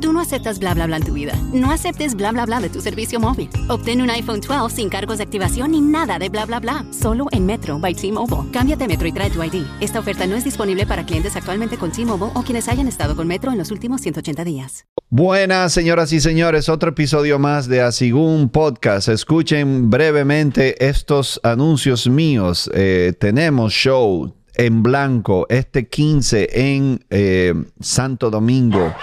Tú no aceptas bla bla bla en tu vida. No aceptes bla bla bla de tu servicio móvil. Obtén un iPhone 12 sin cargos de activación ni nada de bla bla bla. Solo en Metro by T-Mobile. Cámbiate Metro y trae tu ID. Esta oferta no es disponible para clientes actualmente con T-Mobile o quienes hayan estado con Metro en los últimos 180 días. Buenas, señoras y señores, otro episodio más de Asigún Podcast. Escuchen brevemente estos anuncios míos. Eh, tenemos show en blanco este 15 en eh, Santo Domingo.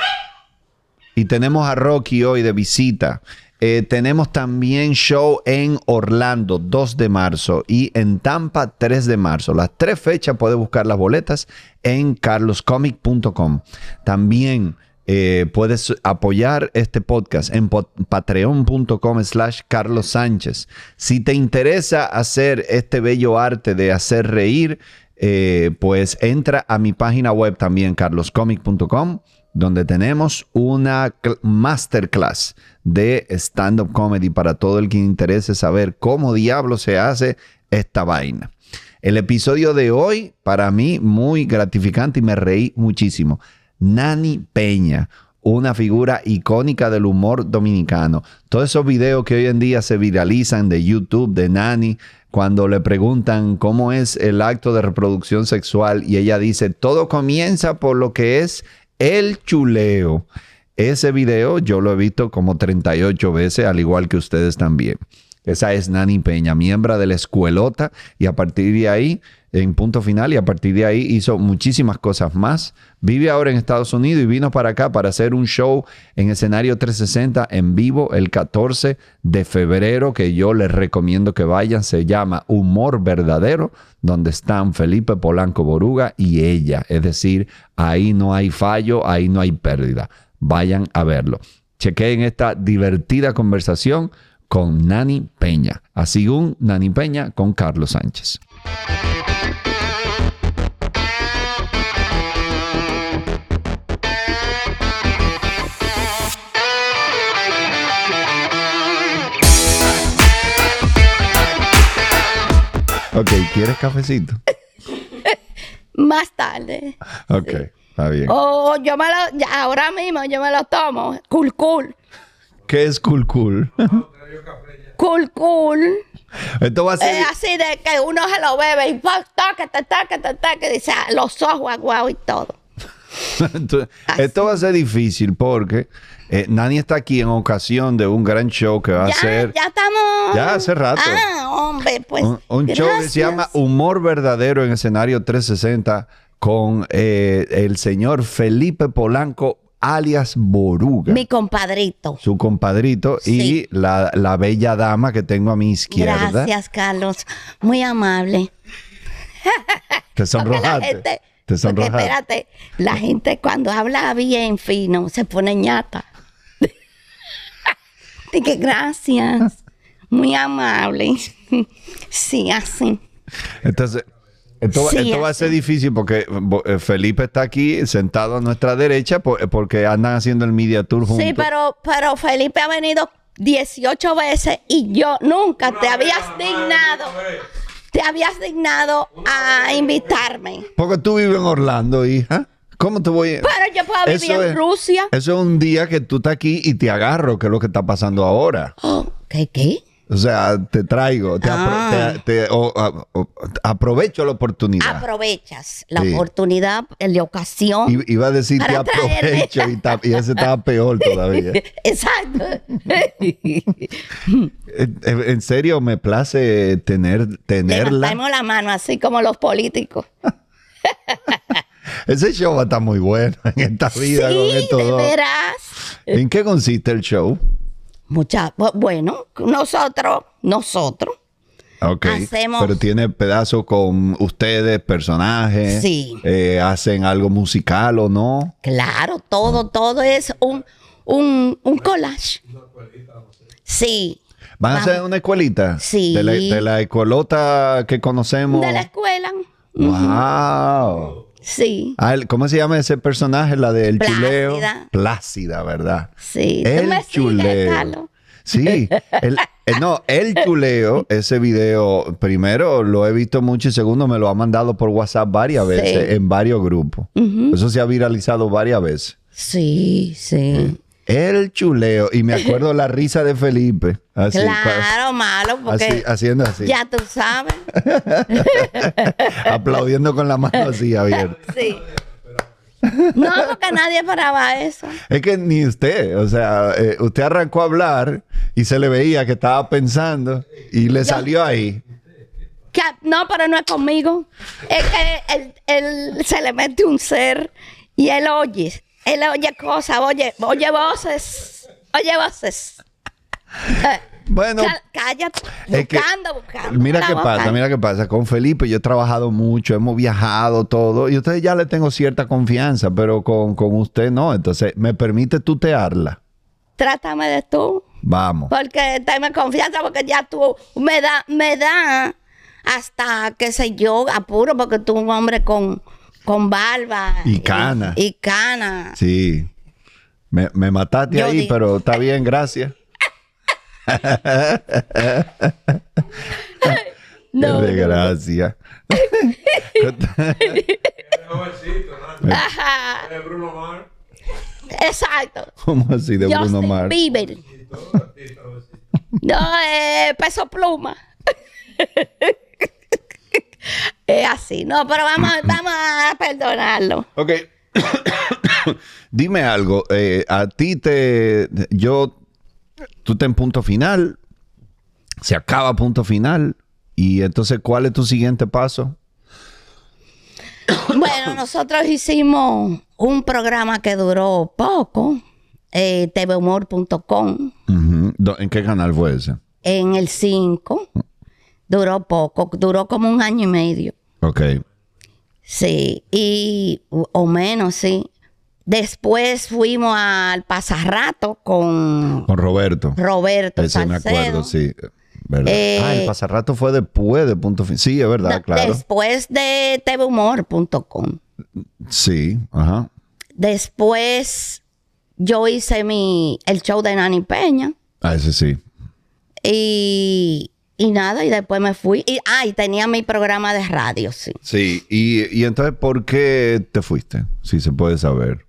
Y tenemos a Rocky hoy de visita. Eh, tenemos también show en Orlando, 2 de marzo, y en Tampa, 3 de marzo. Las tres fechas puedes buscar las boletas en carloscomic.com. También eh, puedes apoyar este podcast en patreon.com slash Carlos Sánchez. Si te interesa hacer este bello arte de hacer reír, eh, pues entra a mi página web también, carloscomic.com donde tenemos una masterclass de stand-up comedy para todo el que interese saber cómo diablo se hace esta vaina. El episodio de hoy, para mí, muy gratificante y me reí muchísimo. Nani Peña, una figura icónica del humor dominicano. Todos esos videos que hoy en día se viralizan de YouTube, de Nani, cuando le preguntan cómo es el acto de reproducción sexual y ella dice, todo comienza por lo que es el chuleo. Ese video yo lo he visto como 38 veces, al igual que ustedes también. Esa es Nani Peña, miembro de la escuelota, y a partir de ahí, en punto final, y a partir de ahí hizo muchísimas cosas más. Vive ahora en Estados Unidos y vino para acá para hacer un show en escenario 360 en vivo el 14 de febrero, que yo les recomiendo que vayan. Se llama Humor Verdadero, donde están Felipe Polanco Boruga y ella. Es decir, ahí no hay fallo, ahí no hay pérdida. Vayan a verlo. Chequeen esta divertida conversación con Nani Peña. Así un Nani Peña con Carlos Sánchez. Ok, ¿quieres cafecito? Más tarde. Ok, está bien. Oh, yo me lo, ya, ahora mismo yo me lo tomo. Cool, cool. ¿Qué es cool cool? Cool, cool. Esto va a ser... Es así de que uno se lo bebe y taca, taca, taca, dice ah, los ojos aguados y todo. Entonces, esto va a ser difícil porque eh, Nani está aquí en ocasión de un gran show que va a Ya, ser... ya estamos. Ya, hace rato. Ah, hombre, pues. un, un show que se llama Humor Verdadero en escenario 360 con eh, el señor Felipe Polanco alias Boruga. Mi compadrito. su compadrito Sí. y la, la bella dama que tengo a mi izquierda. Gracias, Carlos. Muy amable. Te sonrojaste. gente, Te sonrojaste. espérate, la gente cuando habla bien fino se pone ñata. Dije, gracias. Muy amable. Sí, así. Entonces, esto, va- Sí, esto va a ser difícil porque eh, Felipe está aquí sentado a nuestra derecha eh, porque andan haciendo el media tour juntos. Sí, pero, pero Felipe ha venido 18 veces y yo nunca te habías dignado. Te habías dignado a invitarme. Porque tú vives en Orlando, hija. ¿Cómo te voy a...? Pero yo puedo vivir Eso en es- Rusia. Eso es un día que tú estás aquí y te agarro, que es lo que está pasando ahora. Oh, ¿Qué, qué? O sea, te traigo, te, apro- Ah. te- te- aprovecho la oportunidad. Aprovechas la Sí. oportunidad, la ocasión. I- Iba a decir te aprovecho y, y ese estaba peor todavía. Exacto. Eh, eh, En serio, me place tener, tenerla. Levantamos la mano así como los políticos. Ese show va a estar muy bueno en esta vida sí, con estos de dos. veras. ¿En qué consiste el show? Mucha, bu- bueno, nosotros, nosotros. Hacemos- Pero tiene pedazos con ustedes, personajes. Sí. Eh, hacen algo musical o no. claro, todo, todo es un, un, un collage. Sí. ¿Van a hacer una escuelita? Sí. De la, de la escuelota que conocemos. De la escuela. ¡Wow! Sí. Ah, ¿Cómo se llama ese personaje? La del Plácida. chuleo. Plácida, ¿verdad? Sí. El chuleo. Sí, el, eh, no, el chuleo, ese video, primero lo he visto mucho y segundo me lo ha mandado por WhatsApp varias Sí. veces en varios grupos. Eso se ha viralizado varias veces. Sí, sí. El chuleo, y me acuerdo la risa de Felipe. Así, claro, malo, pa- así, porque haciendo así, ya tú sabes. aplaudiendo con la mano así abierta. Sí. No, porque nadie paraba eso. Es que ni usted, o sea, eh, usted arrancó a hablar y se le veía que estaba pensando y le salió ahí. Que- no, pero no es conmigo. Es que él, él se le mete un ser y él oye. Él oye cosas, oye, oye voces. Oye voces. Bueno, cá- cállate. Que- Buscando, buscando. Mira qué pasa, mira qué pasa. Con Felipe yo he trabajado mucho, hemos viajado todo, y a ustedes ya le tengo cierta confianza, pero con, con usted no. Entonces, ¿me permite tutearla? Trátame de tú. Vamos. Porque tenme confianza, porque ya tú me da, me da hasta, qué sé yo, apuro, porque tú un hombre con, con barba. Y cana. Y, cana. Sí. Me, me mataste Yo ahí, digo- pero está bien, gracias. No, Qué desgracia. Ajá. Exacto. ¿Cómo así de Bruno Justin Mars? Bieber. No, eh, peso pluma. es así. No, pero vamos, vamos a perdonarlo. Ok. Dime algo. eh, a ti te. Yo. Tú te en punto final. Se acaba punto final. Y entonces, ¿cuál es tu siguiente paso? Bueno, nosotros hicimos un programa que duró poco, eh, tvhumor.com. Do- ¿En qué canal fue ese? en el 5. Duró poco, duró como un año y medio. Ok. Sí, y o menos, sí. Después fuimos al pasarrato con Con Roberto. Roberto Ese me acuerdo, sí. ¿Verdad? Eh, ah, el pasarrato fue después de punto final. Sí, es verdad, No, claro. Después de tvhumor.com. Sí, ajá. Después yo hice mi el show de Nani Peña. Ah, ese sí. Y, y nada, y después me fui. Y, ah, y tenía mi programa de radio, sí. Sí. Y, y entonces, ¿por qué te fuiste? Si se puede saber.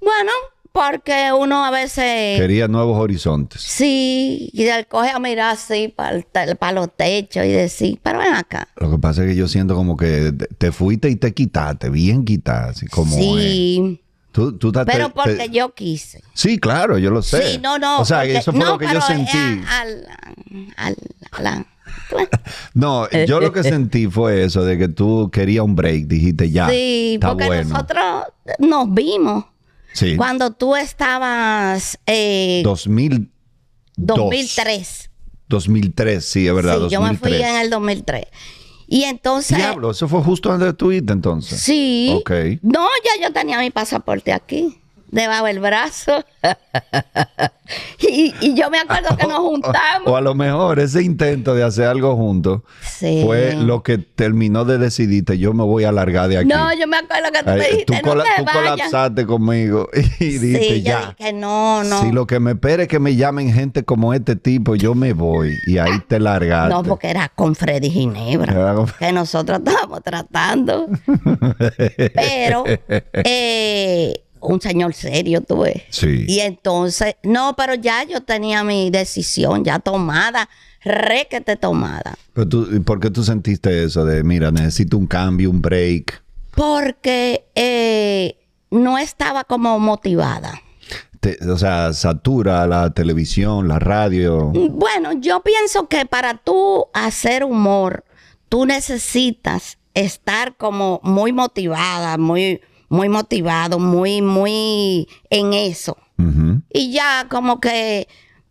Bueno, porque uno a veces... Quería nuevos horizontes. Sí, y él coge a mirar así para los techos y decir, pero ven acá. Lo que pasa es que yo siento como que te- te fuiste y te quitaste, bien quitaste, como es. sí, Tú, tú te- pero porque te- yo quise. Sí, claro, yo lo sé. Sí, no, no. O sea, porque- eso fue no, lo que yo pero, eh, sentí. al- al- al- No, yo lo que sentí fue eso, de que tú querías un break, dijiste ya. sí, está porque bueno. nosotros nos vimos Sí. cuando tú estabas... Eh, 2002. 2003. 2003, sí, es verdad, sí, yo me 2003. fui en el 2003. Y entonces... Diablo, eso fue justo antes de tu irte entonces. Sí. Ok. No, ya yo tenía mi pasaporte aquí, debajo del brazo. y, y yo me acuerdo que nos O juntamos. a lo mejor ese intento de hacer algo juntos Sí. fue lo que terminó de decidirte, yo me voy a largar de aquí. No, yo me acuerdo que tú me Ay, dijiste, tú, no cola- te tú vayas. colapsaste conmigo y dijiste Sí, ya. dije, no, no. Si lo que me espera es que me llamen gente como este tipo, yo me voy. Y ahí te largaste. No, porque era con Freddy Ginebra, con- que nosotros estábamos tratando. Pero, eh, un señor serio tuve. Sí. Y entonces, no, pero ya yo tenía mi decisión ya tomada, requete tomada. Pero tú, ¿Por qué tú sentiste eso de, mira, necesito un cambio, un break? Porque eh, no estaba como motivada. Te- o sea, satura la televisión, la radio. Bueno, yo pienso que para tú hacer humor, tú necesitas estar como muy motivada, muy, muy motivado, muy, muy en eso. Y ya como que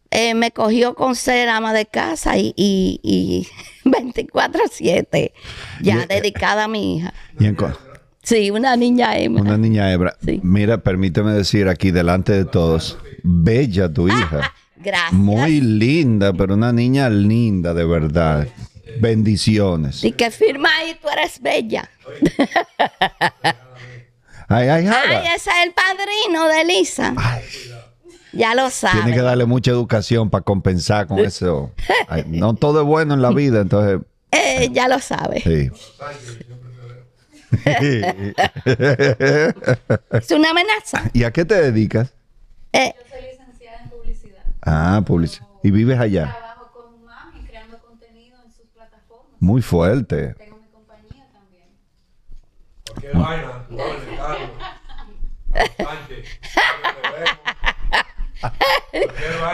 eh, me cogió con ser ama de casa y, y, y 24-7, ya Y- dedicada a mi hija. Y en Sí, una niña hembra. una niña hebra. Sí. Mira, permíteme decir aquí delante de todos, bella tu hija. Gracias. Muy linda, pero una niña linda de verdad. Bendiciones. Y que firma ahí, tú eres bella. Ay, ay, Ay, Jara. ese es el padrino de Elisa. Ya lo Tiene que darle mucha educación para compensar con eso. Ay, no todo es bueno en la vida, entonces Eh, ya lo sabes. sí. Es una amenaza. ¿Y a qué te dedicas? Eh, Soy licenciada en publicidad. Ah, publicidad. ¿Y vives allá? Trabajo con Mami creando contenido en sus plataformas. Muy fuerte. Tengo mi compañía también. Qué vaina, Carlos. Sánchez,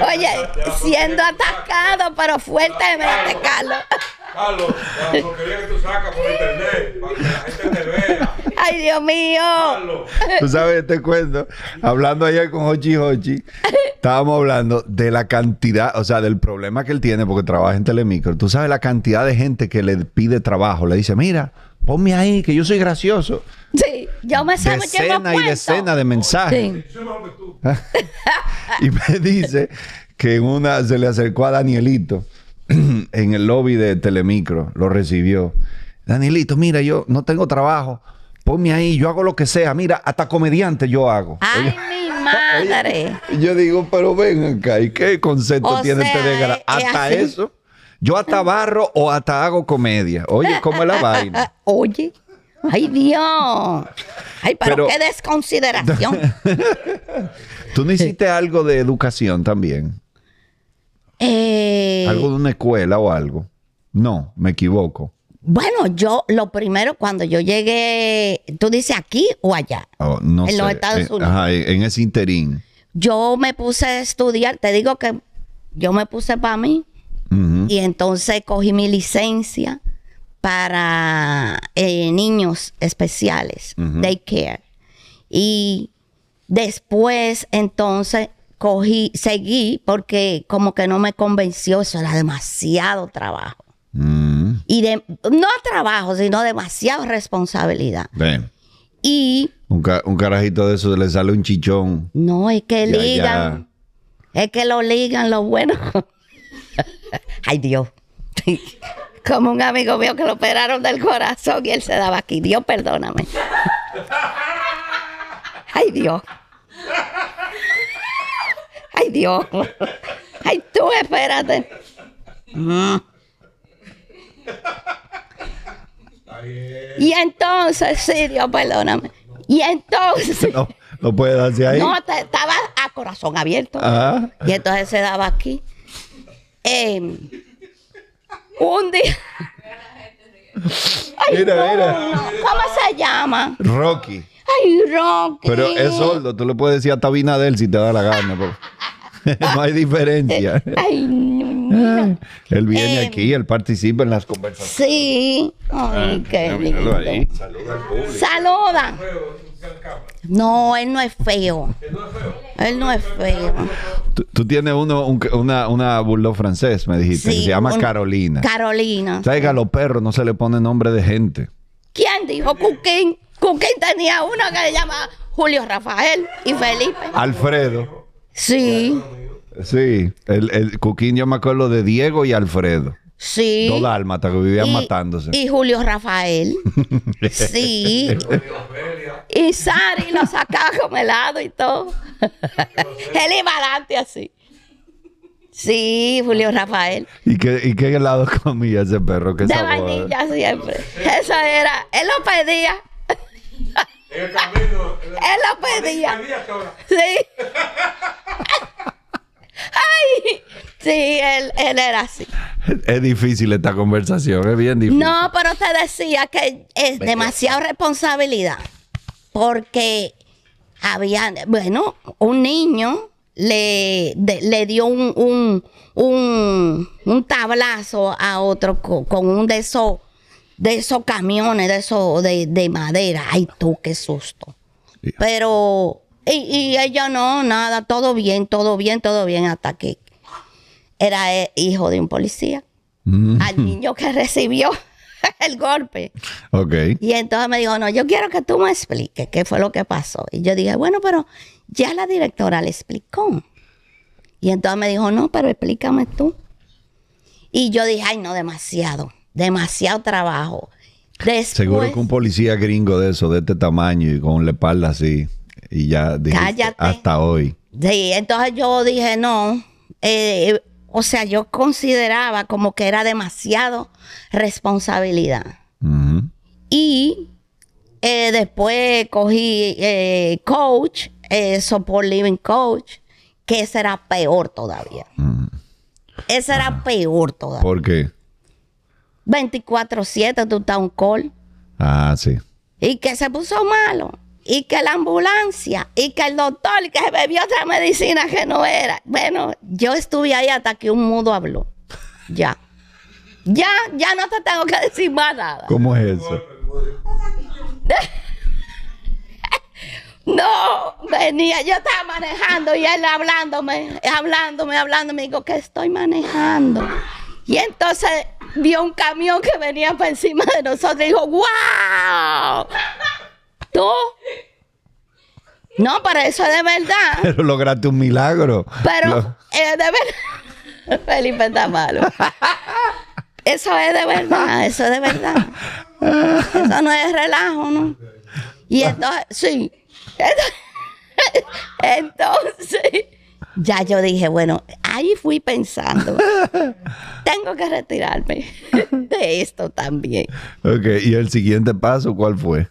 oye, siendo atacado, pero fuertemente, Carlos. Carlos, la porquería que tú sacas por internet, para que la gente te vea. Ay, Dios mío. Carlos. Tú sabes este cuento, hablando ayer con Hochi Hochi, estábamos hablando de la cantidad, o sea, del problema que él tiene porque trabaja en Telemicro. Tú sabes la cantidad de gente que le pide trabajo, le dice, mira, ponme ahí, que yo soy gracioso. Sí, yo me sé muchísimos Decena y cuentos. decena de mensajes. Sí. Tú. Y me dice que en una se le acercó a Danielito en el lobby de Telemicro, lo recibió. Danielito, mira, yo no tengo trabajo. Ponme ahí, yo hago lo que sea. Mira, hasta comediante yo hago. Ay, mi madre. Y yo digo, pero ven acá, ¿y qué concepto O tiene sea, este de gra- es- es Hasta así. eso. Yo hasta barro o hasta hago comedia. Oye, ¿cómo es la vaina? Oye. Ay, Dios. Ay, pero, Pero- qué desconsideración. Tú no hiciste algo de educación también. Eh, Algo de una escuela o algo. No, me equivoco. bueno, yo lo primero cuando yo llegué, tú dices aquí o allá. Oh, no En los. Estados Eh, Unidos. Ajá, en ese interín. Yo me puse a estudiar, te digo que yo me puse para mí Y entonces cogí mi licencia para eh, niños especiales, daycare. Y después entonces cogí, seguí porque como que no me convenció, eso era demasiado trabajo. Mm, Y de, no trabajo, sino demasiada responsabilidad. Y Un, ca- un carajito de eso le sale un chichón. no es que Ya, ligan, es que lo ligan lo bueno. Ay Dios. Como un amigo mío que lo operaron del corazón y él se daba aquí. Dios, perdóname. Ay Dios. Ay Dios. Ay tú, espérate. Mm. Y entonces, sí, Dios, perdóname. Y entonces, No, no puede darse ahí. no, te- estaba a corazón abierto. Ah. Y entonces se daba aquí. Em, un día. Ay, Mira, no, mira. no. ¿Cómo se llama? Rocky. Ay, Rocky. Pero es sordo, tú le puedes decir hasta Abinadel si te da la gana. no hay diferencia. Ay, no. Él viene Eh, aquí, él participa en las conversaciones. Sí. Ay, qué Míralo ahí. lindo. Saluda. No, él no es feo. Él no es feo. Tú, tú tienes uno, un- una, una bulldog francés, me dijiste, que Sí, se llama un- Carolina. Carolina. ¿Sabes que a los perros no se le pone nombre de gente? ¿Quién dijo Cuquín? Cuquín tenía uno que se llama Julio Rafael y Felipe. Alfredo. Sí, Sí, el, el Cuquín yo me acuerdo de Diego y Alfredo. Sí. Dos dálmatas que vivían Y- matándose. Y Julio Rafael. sí. y Sari lo sacaba con helado y todo. Él iba adelante así. Sí, Julio Rafael. ¿Y qué, ¿Y qué helado comía ese perro? ¿Qué De sabor? vainilla siempre. Eso era. Él lo pedía. En el camino. Él lo pedía. Sí. Ay. Sí, él, él era así. Es difícil esta conversación, es bien difícil. No, pero te decía que es demasiada responsabilidad. Porque había, bueno, un niño le, de- le dio un, un, un, un tablazo a otro co- con, un de esos de esos camiones, de esos de, de madera. Ay, tú, qué susto. Pero Y, y ella no, nada, todo bien, todo bien, todo bien, hasta que era eh, hijo de un policía. Mm, Al niño que recibió el golpe. Ok. Y entonces me dijo, no, yo quiero que tú me expliques qué fue lo que pasó. Y yo dije, bueno, pero ya la directora le explicó. Y entonces me dijo, no, pero explícame tú. Y yo dije, ay, no, demasiado, demasiado trabajo. Después, Seguro que un policía gringo de eso, de este tamaño y con la espalda así. Y ya Cállate. hasta hoy. Sí, entonces yo dije, no, eh, o sea, yo consideraba como que era demasiado responsabilidad. Y eh, después cogí eh, coach, support living coach, que ese era peor todavía. Ese era peor todavía. ¿Por qué? 24-7 tú estás un call. Ah, sí. Y que se puso malo. Y que la ambulancia. Y que el doctor. Y que se bebió otra medicina que no era. Bueno, yo estuve ahí hasta que un mudo habló. Ya. Ya, ya no te tengo que decir más nada. ¿Cómo es eso? No, venía, yo estaba manejando y él hablándome, hablándome, hablándome. Digo, que estoy manejando. Y entonces vio un camión que venía por encima de nosotros y dijo, ¡Wow! ¿Tú? No, pero eso es de verdad. Pero lograste un milagro. Pero Lo- es de verdad. Felipe está malo. Eso es de verdad, eso es de verdad. Eso no es relajo, ¿no? Y entonces, sí. Entonces, ya yo dije, bueno, ahí fui pensando, tengo que retirarme de esto también. Ok, ¿y el siguiente paso cuál fue?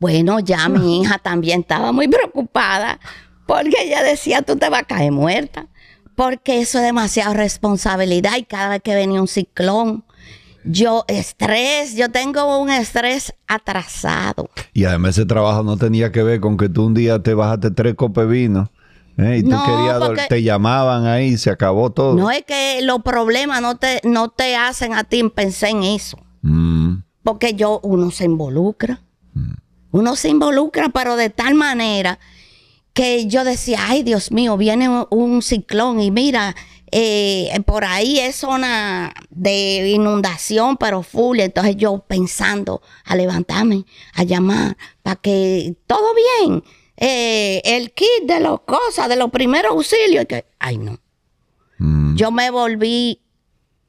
Bueno, ya mi hija también estaba muy preocupada porque ella decía, tú te vas a caer muerta, porque eso es demasiada responsabilidad y cada vez que venía un ciclón, yo estrés, yo tengo un estrés atrasado. Y además ese trabajo no tenía que ver con que tú un día te bajaste tres copes de vino. ¿eh? Y tú No, querías, porque- te llamaban ahí y se acabó todo. No es que los problemas no te, no te hacen a ti pensar en eso, Mm, porque yo, uno se involucra, uno se involucra, pero de tal manera que yo decía, ay Dios mío, viene un, ciclón y mira, eh, por ahí es zona de inundación, pero full. Entonces yo pensando a levantarme, a llamar, para que todo bien, eh, el kit de las cosas, de los primeros auxilios, que, ay no. mm. Yo me volví,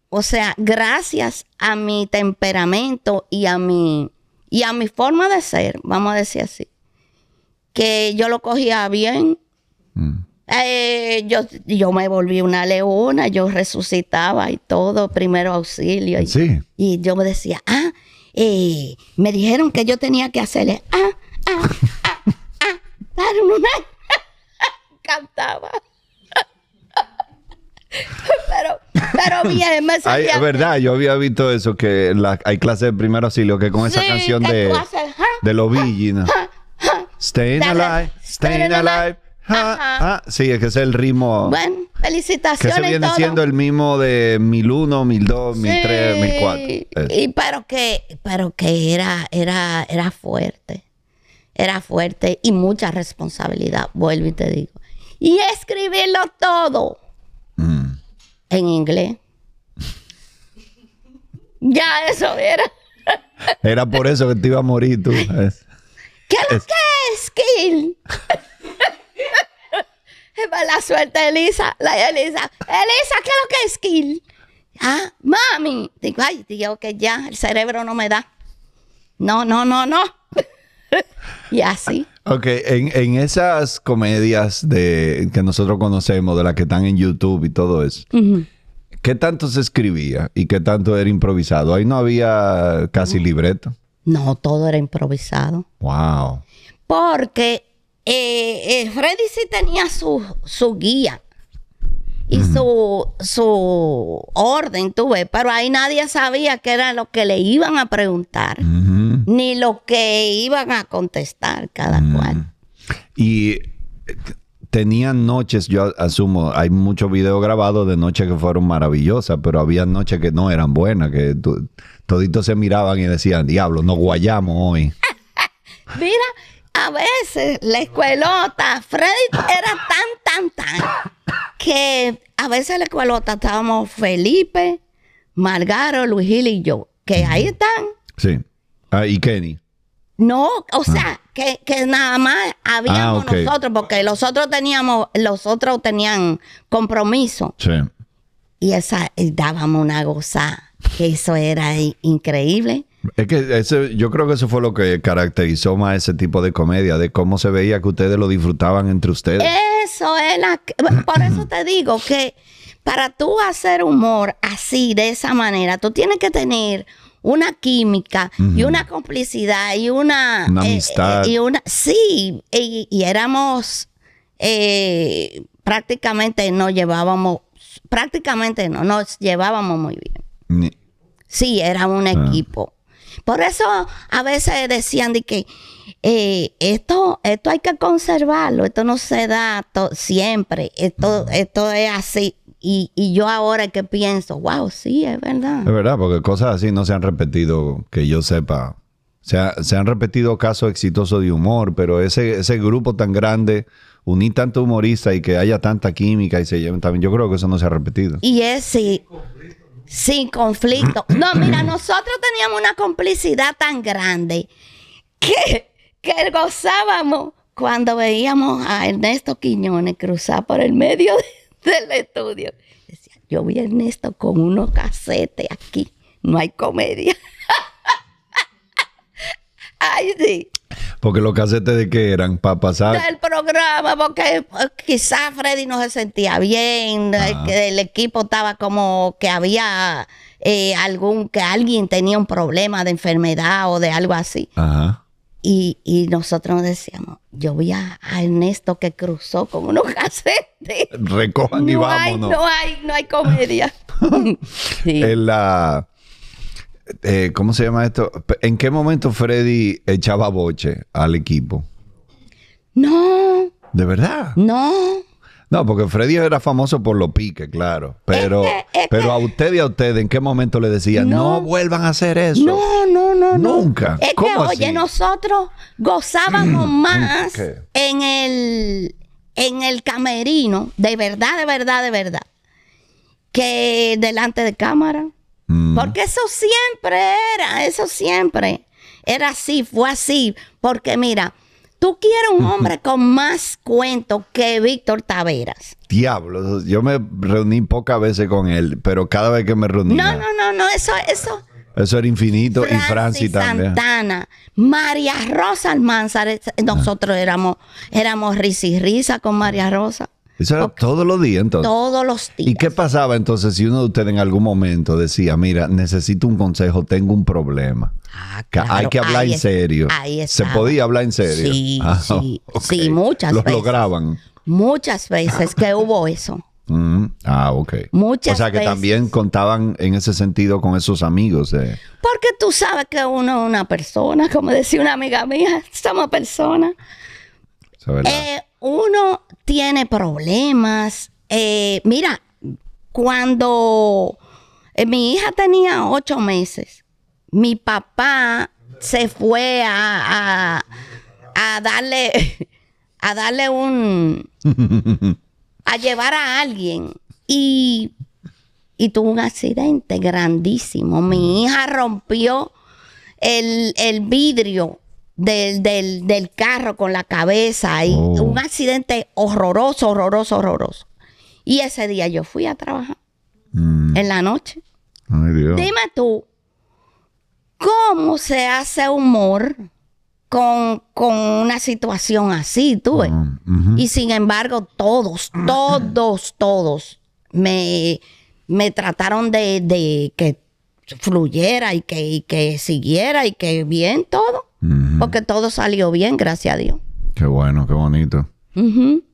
o sea, gracias a mi temperamento y a mi, y a mi forma de ser, vamos a decir así, que yo lo cogía bien. Eh, yo, yo me volví una leona, yo resucitaba y todo, primero auxilio. Y, Sí. y yo me decía, ah, eh, me dijeron que yo tenía que hacerle, ah, ah, ah, ah, dar una... Cantaba. pero, pero Ay, sentía es verdad, yo había visto eso, que la- hay clases de primer auxilio que con esa canción que de, haces, ja, de los ¿no? Staying alive, staying alive. Sí, es que es el ritmo Bueno, que felicitaciones. se viene todo. siendo el mismo de 1001, 1002, 1003, Sí, 1004. Eso. Y pero que, pero que era, era, era fuerte. Era fuerte y mucha responsabilidad, vuelvo y te digo. Y escribirlo todo. En inglés. ya eso era. Era por eso que te iba a morir tú. Es- ¿Qué es lo que es, Kill? la suerte Elisa, la Elisa. Elisa, ¿qué es lo que es Kill? Ah, mami. Digo, ay, digo que ya, el cerebro no me da. No, no, no, no. y así. Ok, en, en esas comedias de, que nosotros conocemos, de las que están en YouTube y todo eso. ¿qué tanto se escribía y qué tanto era improvisado? Ahí no había casi libreto. No, todo era improvisado. Wow. Porque eh, eh, Freddy sí tenía su, su guía y su, su orden, tú ves, pero ahí nadie sabía qué era lo que le iban a preguntar, Ujú. Ni lo que iban a contestar cada cual. Y eh, tenían noches, yo asumo, hay muchos videos grabados de noches que fueron maravillosas, pero había noches que no eran buenas, que toditos se miraban y decían, diablo, nos guayamos hoy. Mira, a veces la escuelota, Freddy era tan, tan, tan, que a veces la escuelota estábamos Felipe, Margaro, Luis Gil y yo, que ahí están. Sí. Ah, y Kenny. No, o sea, que, que nada más habíamos Ah, nosotros, porque los otros teníamos, los otros tenían compromiso. Sí. Y esa, y dábamos una goza, que eso era increíble. Es que ese, yo creo que eso fue lo que caracterizó más ese tipo de comedia, de cómo se veía que ustedes lo disfrutaban entre ustedes. Eso es la... Por eso te digo que para tú hacer humor así, de esa manera, tú tienes que tener una química y una complicidad y una... Una eh, amistad. eh, y una... Sí, y, y éramos... eh, prácticamente nos llevábamos... Prácticamente no, nos llevábamos muy bien. Ni- Sí, era un equipo. Por eso a veces decían de que eh, esto, esto hay que conservarlo, esto no se da siempre, esto, esto es así. Y, y yo ahora que pienso, wow, sí, es verdad. Es verdad, porque cosas así no se han repetido, que yo sepa. Se, ha- se han repetido casos exitosos de humor, pero ese, ese grupo tan grande, unir tanto humorista y que haya tanta química y se lleven también, yo creo que eso no se ha repetido. Y es sí, sin conflicto. No, mira, nosotros teníamos una complicidad tan grande que, que gozábamos cuando veíamos a Ernesto Quiñones cruzar por el medio de- del estudio. Decía, yo vi a Ernesto con unos casetes aquí, no hay comedia. Ay, sí. Porque los casetes de qué eran, para pasar. del programa, porque eh, quizás Freddy no se sentía bien, que el equipo estaba como que había eh, algún, que alguien tenía un problema de enfermedad o de algo así. Ajá. Y, y nosotros decíamos, yo vi a, a Ernesto que cruzó con unos casetes. Recojan y No hay, vámonos. no hay, no hay comedia. Sí. En la. eh, ¿Cómo se llama esto? ¿En qué momento Freddy echaba boche al equipo? No, ¿De verdad? no. No, porque Freddy era famoso por los piques, claro. Pero, pero a usted y a usted, ¿en qué momento le decían, no, No. vuelvan a hacer eso? No, no, no, no. Nunca. Es que, ¿Cómo oye, así? nosotros gozábamos más ¿Qué? en el, en el camerino, de verdad, de verdad, de verdad, que delante de cámara. Mm. Porque eso siempre era, eso siempre. Era así, fue así. Porque mira, tú quieres un hombre con más cuento que Víctor Taveras. Diablo, yo me reuní pocas veces con él, pero cada vez que me reunía, No, no, no, no, eso, eso. eso era infinito. y Francis también. Santana, María Rosa Almanzar, nosotros éramos, éramos risa y risa con María Rosa. Eso era todos los días entonces. Todos los días. ¿Y qué pasaba entonces si uno de ustedes en algún momento decía, mira, necesito un consejo, tengo un problema? Ah, claro, hay que hablar ahí en es- serio. ahí ¿Se estaba. podía hablar en serio? Sí, Ah, sí, ok. sí, muchas Lo veces. lograban. Muchas veces que hubo eso. Mm, Ah, ok. Muchas O sea que veces. también contaban en ese sentido con esos amigos. de- Porque tú sabes que uno es una persona, como decía una amiga mía, somos personas. Eh, uno tiene problemas. Eh, mira, cuando eh, mi hija tenía ocho meses, mi papá se fue a, a- a darle a darle un a llevar a alguien y y tuvo un accidente grandísimo. Mi hija rompió el, el vidrio del, del- del carro con la cabeza y Oh. un accidente horroroso, horroroso, horroroso. Y ese día yo fui a trabajar Mm, en la noche. ay, Dios. Dime tú, ¿cómo se hace humor con, con una situación así, tú ves? Ujú. Y sin embargo, todos, todos, todos me, me trataron de, de que fluyera y que, y que siguiera y que bien todo. Porque todo salió bien, gracias a Dios. Qué bueno, qué bonito.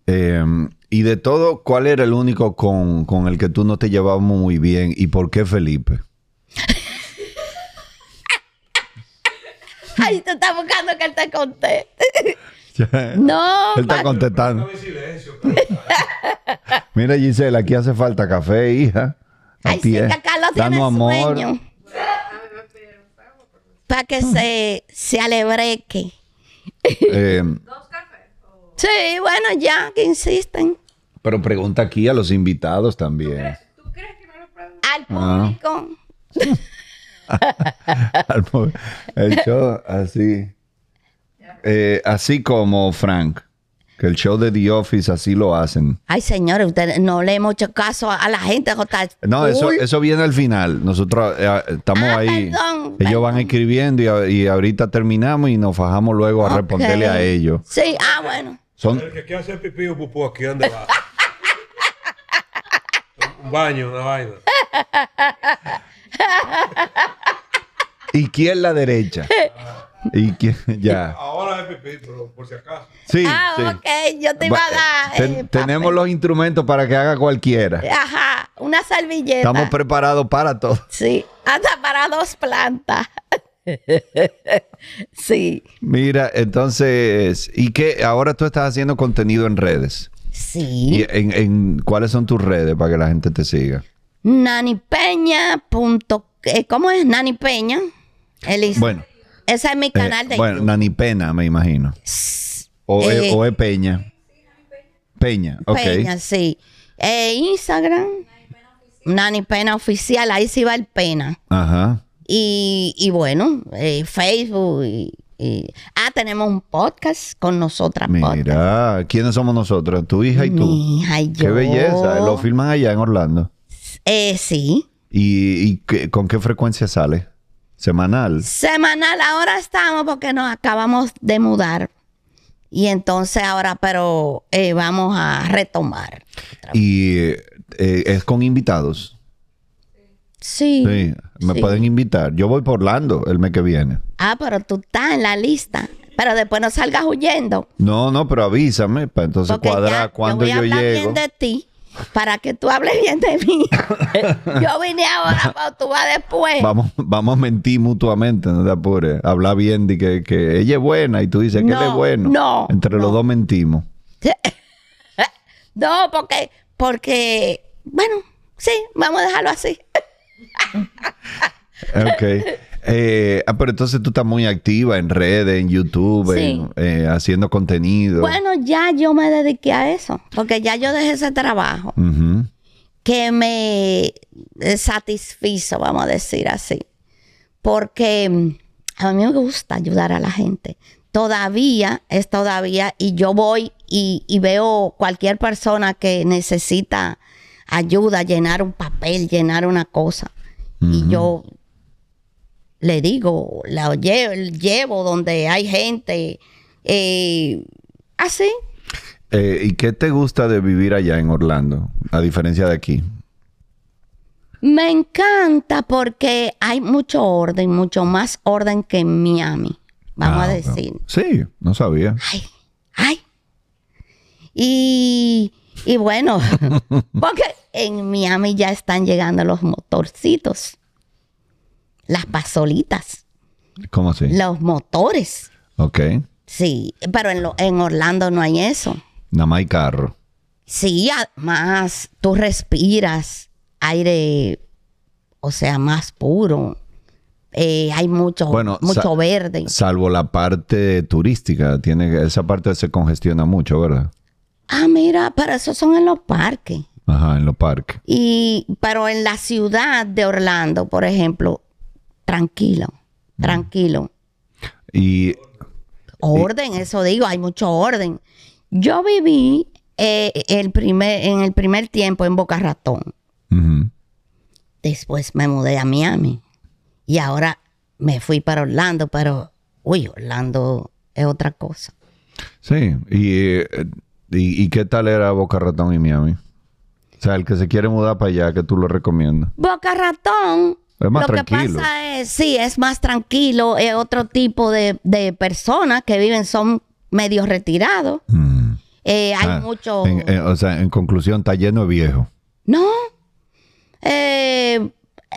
Eh, y de todo, ¿cuál era el único con, con el que tú no te llevabas muy bien? ¿Y por qué Felipe? Ay, te está buscando que él te conté. No, Él está contestando. Mira, Gisela, aquí hace falta café, hija. A Ay, sí, que Carlos tiene Danos amor. sueño. Para que se, se alebreque. Eh, Sí, bueno, ya que insisten. pero pregunta aquí a los invitados también. Al Ah. público. Al mo- el show así. Eh, así como Frank, que el show de The Office así lo hacen. Ay, señores, ustedes no le hemos hecho caso a la gente. No, eso, Cool. eso viene al final. Nosotros eh, estamos Ah, ahí. perdón, ellos van escribiendo y, ahorita terminamos y nos fajamos luego a responderle a ellos. Sí, ah, bueno. Son, El que quiera hacer pipí o pupú aquí, ¿dónde va? Un baño, una vaina. ¿Y quién la derecha? ¿Y? Ya. Ahora es pipí, pero por si acaso. Sí, ah, sí. ok, yo te iba a dar. ten- eh, tenemos los instrumentos para que haga cualquiera. Ajá, una servilleta. Estamos preparados para todo. Sí, hasta para dos plantas. sí, Mira, entonces, ¿y qué? Ahora tú estás haciendo contenido en redes. sí. ¿Y en, en- cuáles son tus redes para que la gente te siga? Nanipeña. punto- eh, ¿Cómo es? Nani Peña. Elis- Bueno, Ese es mi eh, canal de bueno, YouTube. Nani Pena, me imagino. O, Eh, es, o es Peña. Peña, ok. Peña, sí. Eh, Instagram. Nani Pena Oficial. Ahí sí va el pena. Ajá. Y, y bueno, eh, Facebook. Y, y- ah, tenemos un podcast con nosotras. podcast. Mira, ¿quiénes somos nosotros? Tu hija y tú. Mi hija y Qué yo. belleza. Lo filman allá en Orlando. Eh, sí. ¿Y, y qué- con qué frecuencia sale? ¿Semanal? Semanal, ahora estamos porque nos acabamos de mudar. Y entonces ahora, pero eh, vamos a retomar. ¿Y eh, es con invitados? Sí. Sí, me sí. pueden invitar. Yo voy por Orlando el mes que viene. Ah, pero tú estás en la lista. Pero después no salgas huyendo. No, no, pero avísame para entonces cuadrar cuando yo voy a hablar llego. bien de ti para que tú hables bien de mí. yo vine ahora, pero tú vas después. Vamos, vamos a mentir mutuamente, no te apures. Hablar bien de que, que ella es buena y tú dices que él es bueno. no, Entre los dos mentimos. No, porque, porque, bueno, sí, vamos a dejarlo así. Ok. Eh, ah, pero entonces tú estás muy activa en redes, en YouTube, Sí. en, eh, haciendo contenido. Bueno, ya yo me dediqué a eso, porque ya yo dejé ese trabajo que me eh, satisfizo, vamos a decir así, porque mm, a mí me gusta ayudar a la gente. Todavía es todavía, y yo voy y, y veo cualquier persona que necesita ayuda, llenar un papel, llenar una cosa, y yo le digo, la llevo, llevo donde hay gente, eh, así. Eh, ¿Y qué te gusta de vivir allá en Orlando, a diferencia de aquí? Me encanta porque hay mucho orden, mucho más orden que en Miami, vamos Ah, a ok. decir. Sí, no sabía. Ay, ay. Y, y bueno, porque en Miami ya están llegando los motorcitos, las pasolitas, ¿Cómo así? los motores. Ok. Sí, pero en, lo- en Orlando no hay eso. Nada más hay carro. Sí, además tú respiras aire, o sea, más puro. Eh, hay mucho, Bueno, mucho sa- verde. Salvo la parte turística, tiene esa parte se congestiona mucho, ¿verdad? Ah, mira, pero esos son en los parques. Ajá, en los parques. Y, pero en la ciudad de Orlando, por ejemplo, tranquilo, Mm. tranquilo. Y Orden, eso digo, hay mucho orden. Yo viví eh, el primer, en el primer tiempo en Boca Ratón. Después me mudé a Miami. Y ahora me fui para Orlando, pero, uy, Orlando es otra cosa. sí. Y, eh, y, y qué tal era Boca Ratón y Miami? O sea, el que se quiere mudar para allá, que tú lo recomiendas. Boca Ratón, Es más lo tranquilo. que pasa es, sí, es más tranquilo, es otro tipo de, de personas que viven, son medio retirados. Mm. Eh, hay Ah, mucho... en- en- o sea, en conclusión, está lleno de viejos. No. Eh,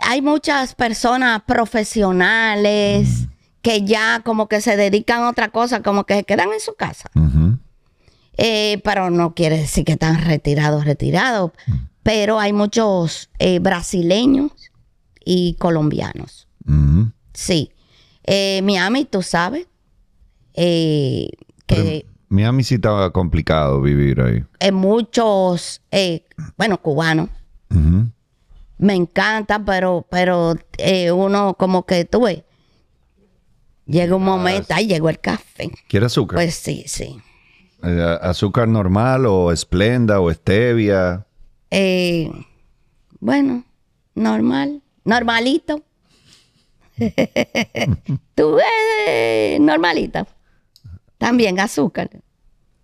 hay muchas personas profesionales que ya como que se dedican a otra cosa, como que se quedan en su casa. Eh, pero no quiere decir que están retirados, retirados. Pero hay muchos brasileños y colombianos. Sí. Eh, Miami, tú sabes. eh, que Miami sí estaba complicado vivir ahí. en muchos, eh, bueno, cubanos, me encanta, pero, pero eh, uno como que tú ves, llega un momento, ahí llegó el café. ¿Quiere azúcar? Pues sí, sí. Eh, ¿Azúcar normal o esplenda o stevia? Eh, bueno, normal, normalito. Tú ves normalita. También azúcar.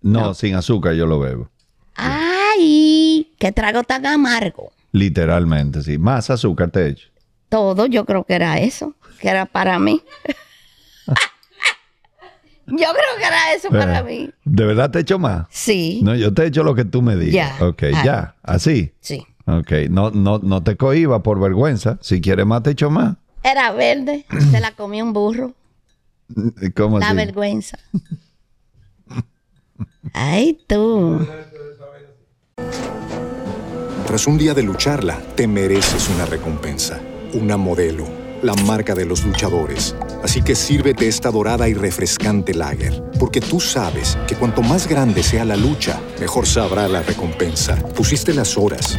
No, sin azúcar yo lo bebo. ¡Ay! ¡Qué trago tan amargo! Literalmente, sí. Más azúcar te echo. Todo yo creo que era eso, que era para mí. yo creo que era eso para mí. ¿De verdad te echo más? Sí, No, yo te echo lo que tú me digas. Ya. Ok, ya. Así. sí. Ok. No, no, no te cohiba por vergüenza. Si quieres más, te echo más. Era verde, se la comió un burro. ¿Cómo La así? vergüenza. Ay, tú. Tras un día de lucharla, te mereces una recompensa, una modelo, la marca de los luchadores. Así que sírvete esta dorada y refrescante lager, porque tú sabes que cuanto más grande sea la lucha, mejor sabrá la recompensa. Pusiste las horas,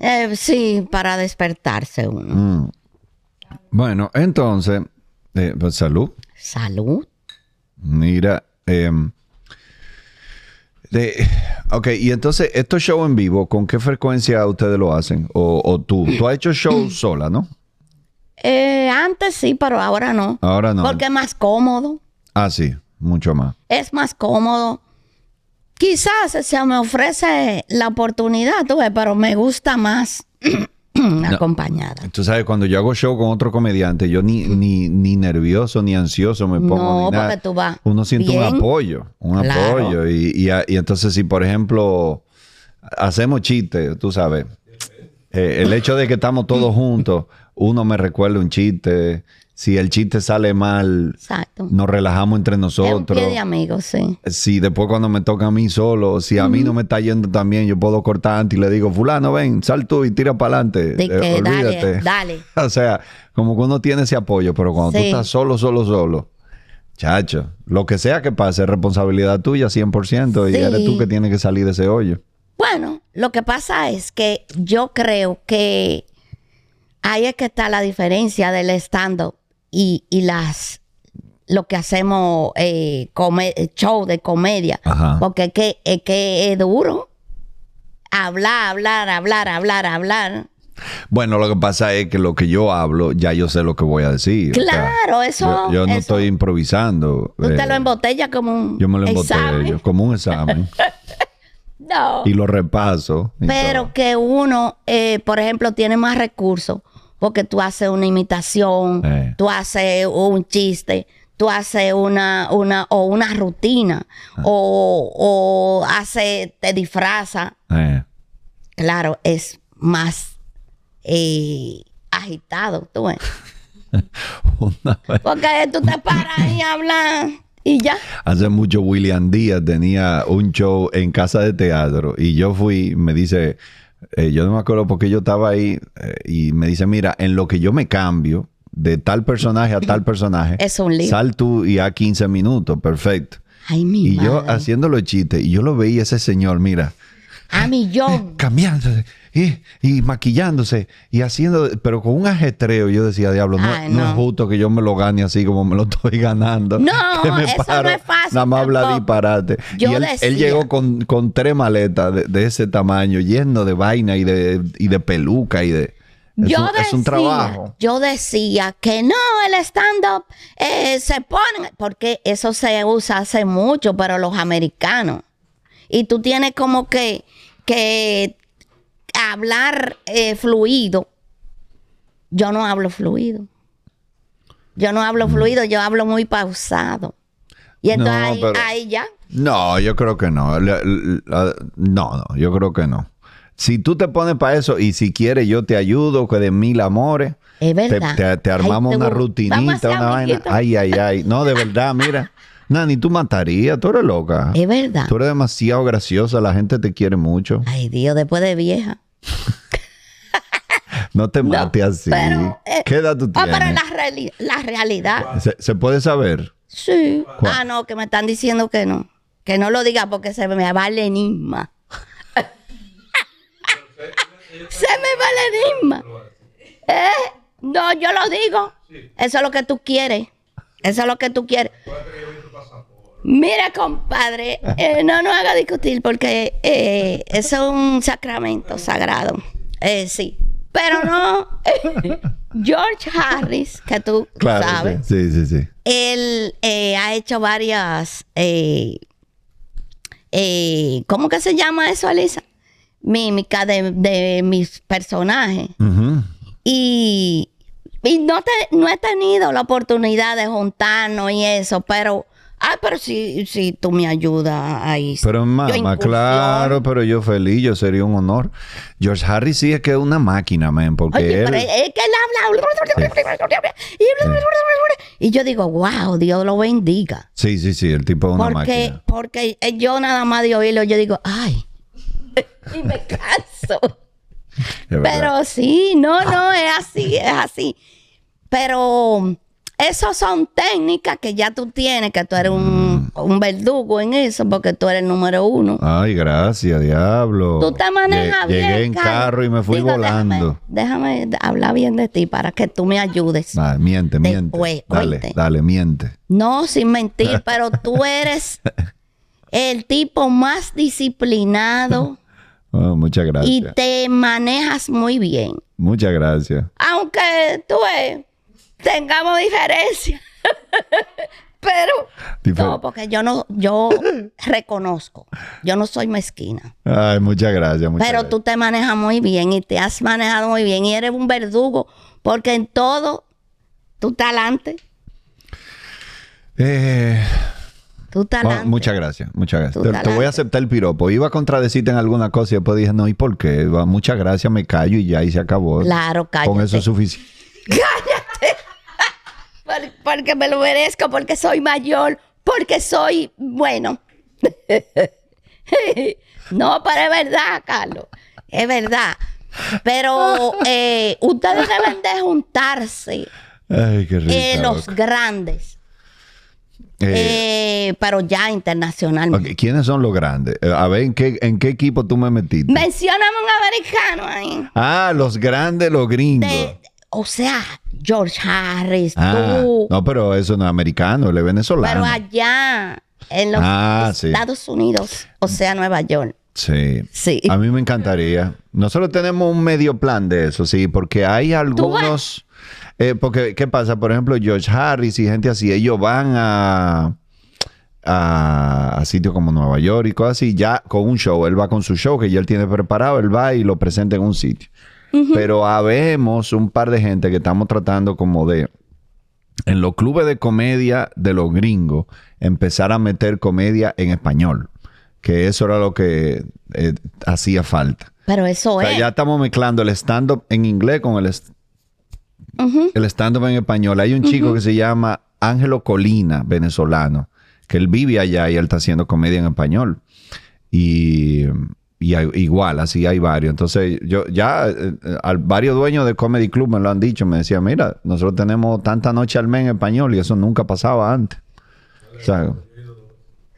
Eh, sí, para despertarse uno. Mm. Bueno, entonces, eh, pues salud. Salud. Mira, de- ok, y entonces, estos shows en vivo, ¿con qué frecuencia ustedes lo hacen? O, o tú, tú has hecho shows sola, ¿no? Eh, antes sí, pero ahora no. Ahora no. Porque es más cómodo. Ah, sí, mucho más. Es más cómodo. Quizás se me ofrece la oportunidad, tú ves, pero me gusta más acompañada. Tú sabes, cuando yo hago show con otro comediante, yo ni, ni, ni nervioso ni ansioso me pongo. No, ni nada. porque tú vas Uno siente bien. un apoyo, un Claro. apoyo. Y, y, a- y entonces, si por ejemplo hacemos chistes, tú sabes, eh, el hecho de que estamos todos juntos, uno me recuerda un chiste. Si el chiste sale mal, Exacto. nos relajamos entre es un nosotros. pie de amigos, sí. Si después cuando me toca a mí solo, si a mí no me está yendo tan bien, yo puedo cortar antes y le digo, fulano, ven, sal tú y tira para adelante. De que dale, dale. o sea, como que uno tiene ese apoyo, pero cuando tú estás solo, solo, solo, chacho, lo que sea que pase es responsabilidad tuya 100% y Sí. eres tú que tienes que salir de ese hoyo. Bueno, lo que pasa es que yo creo que ahí es que está la diferencia del stand-up y, y las lo que hacemos eh, come- show de comedia. Ajá. Porque es que, es que es duro. Hablar, hablar, hablar, hablar, hablar. Bueno, lo que pasa es que lo que yo hablo, ya yo sé lo que voy a decir. O sea, Claro, eso- Yo, yo no eso- estoy improvisando. Usted eh, lo embotella como un Yo me lo embotello, como un examen. No. y lo repaso. y Pero todo. que uno, eh, por ejemplo, tiene más recursos porque tú haces una imitación, Eh. tú haces un chiste, tú haces una, una, o una rutina, o, o hace, te disfraza. Eh. Claro, es más eh, agitado, tú ves. Una vez- Porque tú te paras y hablas y ya. Hace mucho William Díaz tenía un show en casa de teatro y yo fui, me dice, eh, yo no me acuerdo porque yo estaba ahí eh, y me dice, mira, en lo que yo me cambio de tal personaje a tal personaje, Es un sal tú y a 15 minutos, perfecto. Ay, mi Y yo madre. los chistes y yo lo veía ese señor, mira, A millón. cambiándose y, y maquillándose y haciendo, pero con un ajetreo. Yo decía, diablo, no, Ay, no no. es justo que yo me lo gane así como me lo estoy ganando. No, Que me eso no es fácil Nada más habla disparate. Yo y él, decía- él llegó con, con tres maletas de, de ese tamaño, lleno de vaina y de, y de peluca y de. Es, yo un, decía, es un trabajo. Yo decía que no, el stand-up eh, se pone, porque eso se usa hace mucho, pero los americanos. Y tú tienes como que, que hablar eh, fluido. Yo no hablo fluido. Yo no hablo fluido, yo hablo muy pausado. Y entonces No, ahí, pero- ahí ya. No, yo creo que no. La- la- no, no, yo creo que no. Si tú te pones para eso y si quieres yo te ayudo, que de mil amores. Es Te, verdad. te- te armamos Ay, te una rutinita, una vaina. Ay, ay, ay. No, de verdad, mira. Nani, tú matarías, tú eres loca. Es verdad. Tú eres demasiado graciosa, la gente te quiere mucho. Ay, Dios, después de vieja. No te No, mates así. pero, eh, ¿Qué edad tú Ah, tienes? pero la, reali- la realidad. ¿Se, se puede saber? Sí. ¿Cuál? Ah, no, que me están diciendo que no. Que no lo diga porque se me va el enigma. se me va el enigma. ¿Eh? No, yo lo digo. Eso es lo que tú quieres. Eso es lo que tú quieres. Mira, compadre, eh, no nos haga discutir porque eh, eso es un sacramento sagrado. Eh, sí. Pero no. George Harris, que tú Claro. sabes, Sí, sí, sí. él ha hecho varias. ¿Cómo que se llama eso, Alisa? Mímica de, de mis personajes. Y, y no, te- no he tenido la oportunidad de juntarnos y eso, pero. Ah, pero si, si tú me ayudas ahí. Pero mamá, claro, pero yo feliz, yo sería un honor. George Harris sí es que es una máquina, man, porque Oye, él... pero es que él habla. Y, y yo digo, wow, Dios lo bendiga. Sí, sí, sí, el tipo es una Porque, máquina. porque eh, yo nada más de oírlo, yo digo, ay. y me canso. Pero sí, no, no, es así, es así. Pero esas son técnicas que ya tú tienes, que tú eres un, un verdugo en eso, porque tú eres el número uno. Ay, gracias, diablo. Tú te manejas Lle- bien. Llegué en carro y me fui Digo, volando. Déjame, déjame hablar bien de ti para que tú me ayudes. Vale, miente, miente. Después, dale, dale, miente. No, sin mentir, pero tú eres el tipo más disciplinado Oh, muchas gracias. y te manejas muy bien. Muchas gracias. Aunque tú ves, tengamos diferencias. pero Difer- no, porque yo no, yo reconozco, yo no soy mezquina. Ay, muchas gracias. muchas Pero gracias. tú te manejas muy bien y te has manejado muy bien y eres un verdugo porque en todo tú estás adelante, Eh, tú estás bueno, muchas gracias, muchas gracias. Te, voy a aceptar el piropo. Iba a contradecirte en alguna cosa y después dije, no, ¿y por qué? Muchas gracias, me callo y ya, y se acabó. Claro, cállate. Con eso es suficiente. Por- porque me lo merezco, porque soy mayor, porque soy bueno. no, pero es verdad, Carlos. Es verdad. Pero eh, ustedes deben de juntarse, Ay, qué eh, los grandes, eh, pero ya internacionalmente. ¿Quiénes son los grandes? Eh, A ver, ¿en qué, ¿en qué equipo tú me metiste? Mencióname un americano ahí. Ah, los grandes, los gringos. De- o sea, George Harris, ah, tú. no, pero eso no es americano, él es venezolano. Pero allá, en los Ah, sí. Estados Unidos, o sea, Nueva York. Sí. Sí. A mí me encantaría. Nosotros tenemos un medio plan de eso, sí, porque hay algunos. eh, porque, ¿qué pasa? Por ejemplo, George Harris y gente así, ellos van a. A, a sitios como Nueva York y cosas así, ya con un show. Él va con su show que ya él tiene preparado, él va y lo presenta en un sitio. Pero habemos un par de gente que estamos tratando como de, en los clubes de comedia de los gringos, empezar a meter comedia en español. Que eso era lo que eh, hacía falta. Pero eso O sea, es. ya estamos mezclando el stand-up en inglés con el, el stand-up en español. Hay un chico que se llama Ángelo Colina, venezolano, que él vive allá y él está haciendo comedia en español. Y, y hay- igual, así hay varios. Entonces, yo ya, eh, eh, al, varios dueños de Comedy Club me lo han dicho. Me decían, mira, nosotros tenemos tanta noche al mes en español y eso nunca pasaba antes. O sea,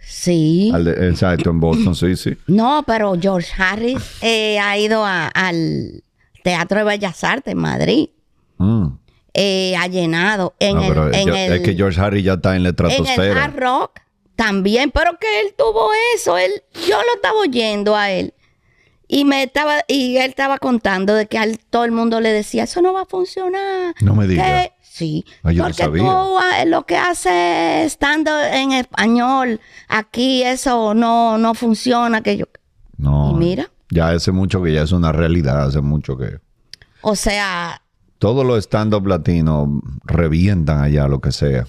Sí. Al de- exacto, en Boston, sí, sí. No, pero George Harris eh, ha ido a- al Teatro de Bellas Artes en Madrid. Mm. Eh, ha llenado en No, el, pero en yo- el- es que George Harry ya está en la en el estratosfera. hard rock también, pero que él tuvo eso, él, yo lo estaba oyendo a él y me estaba y él estaba contando de que a todo el mundo le decía eso no va a funcionar. No me que- diga. Sí, Ah, yo no porque sabía. tú ah, lo que hace estando en español aquí eso no no funciona que yo No. Y mira. Ya hace mucho que ya es una realidad, hace mucho que o sea, todos los stand-up latinos revientan allá, lo que sea.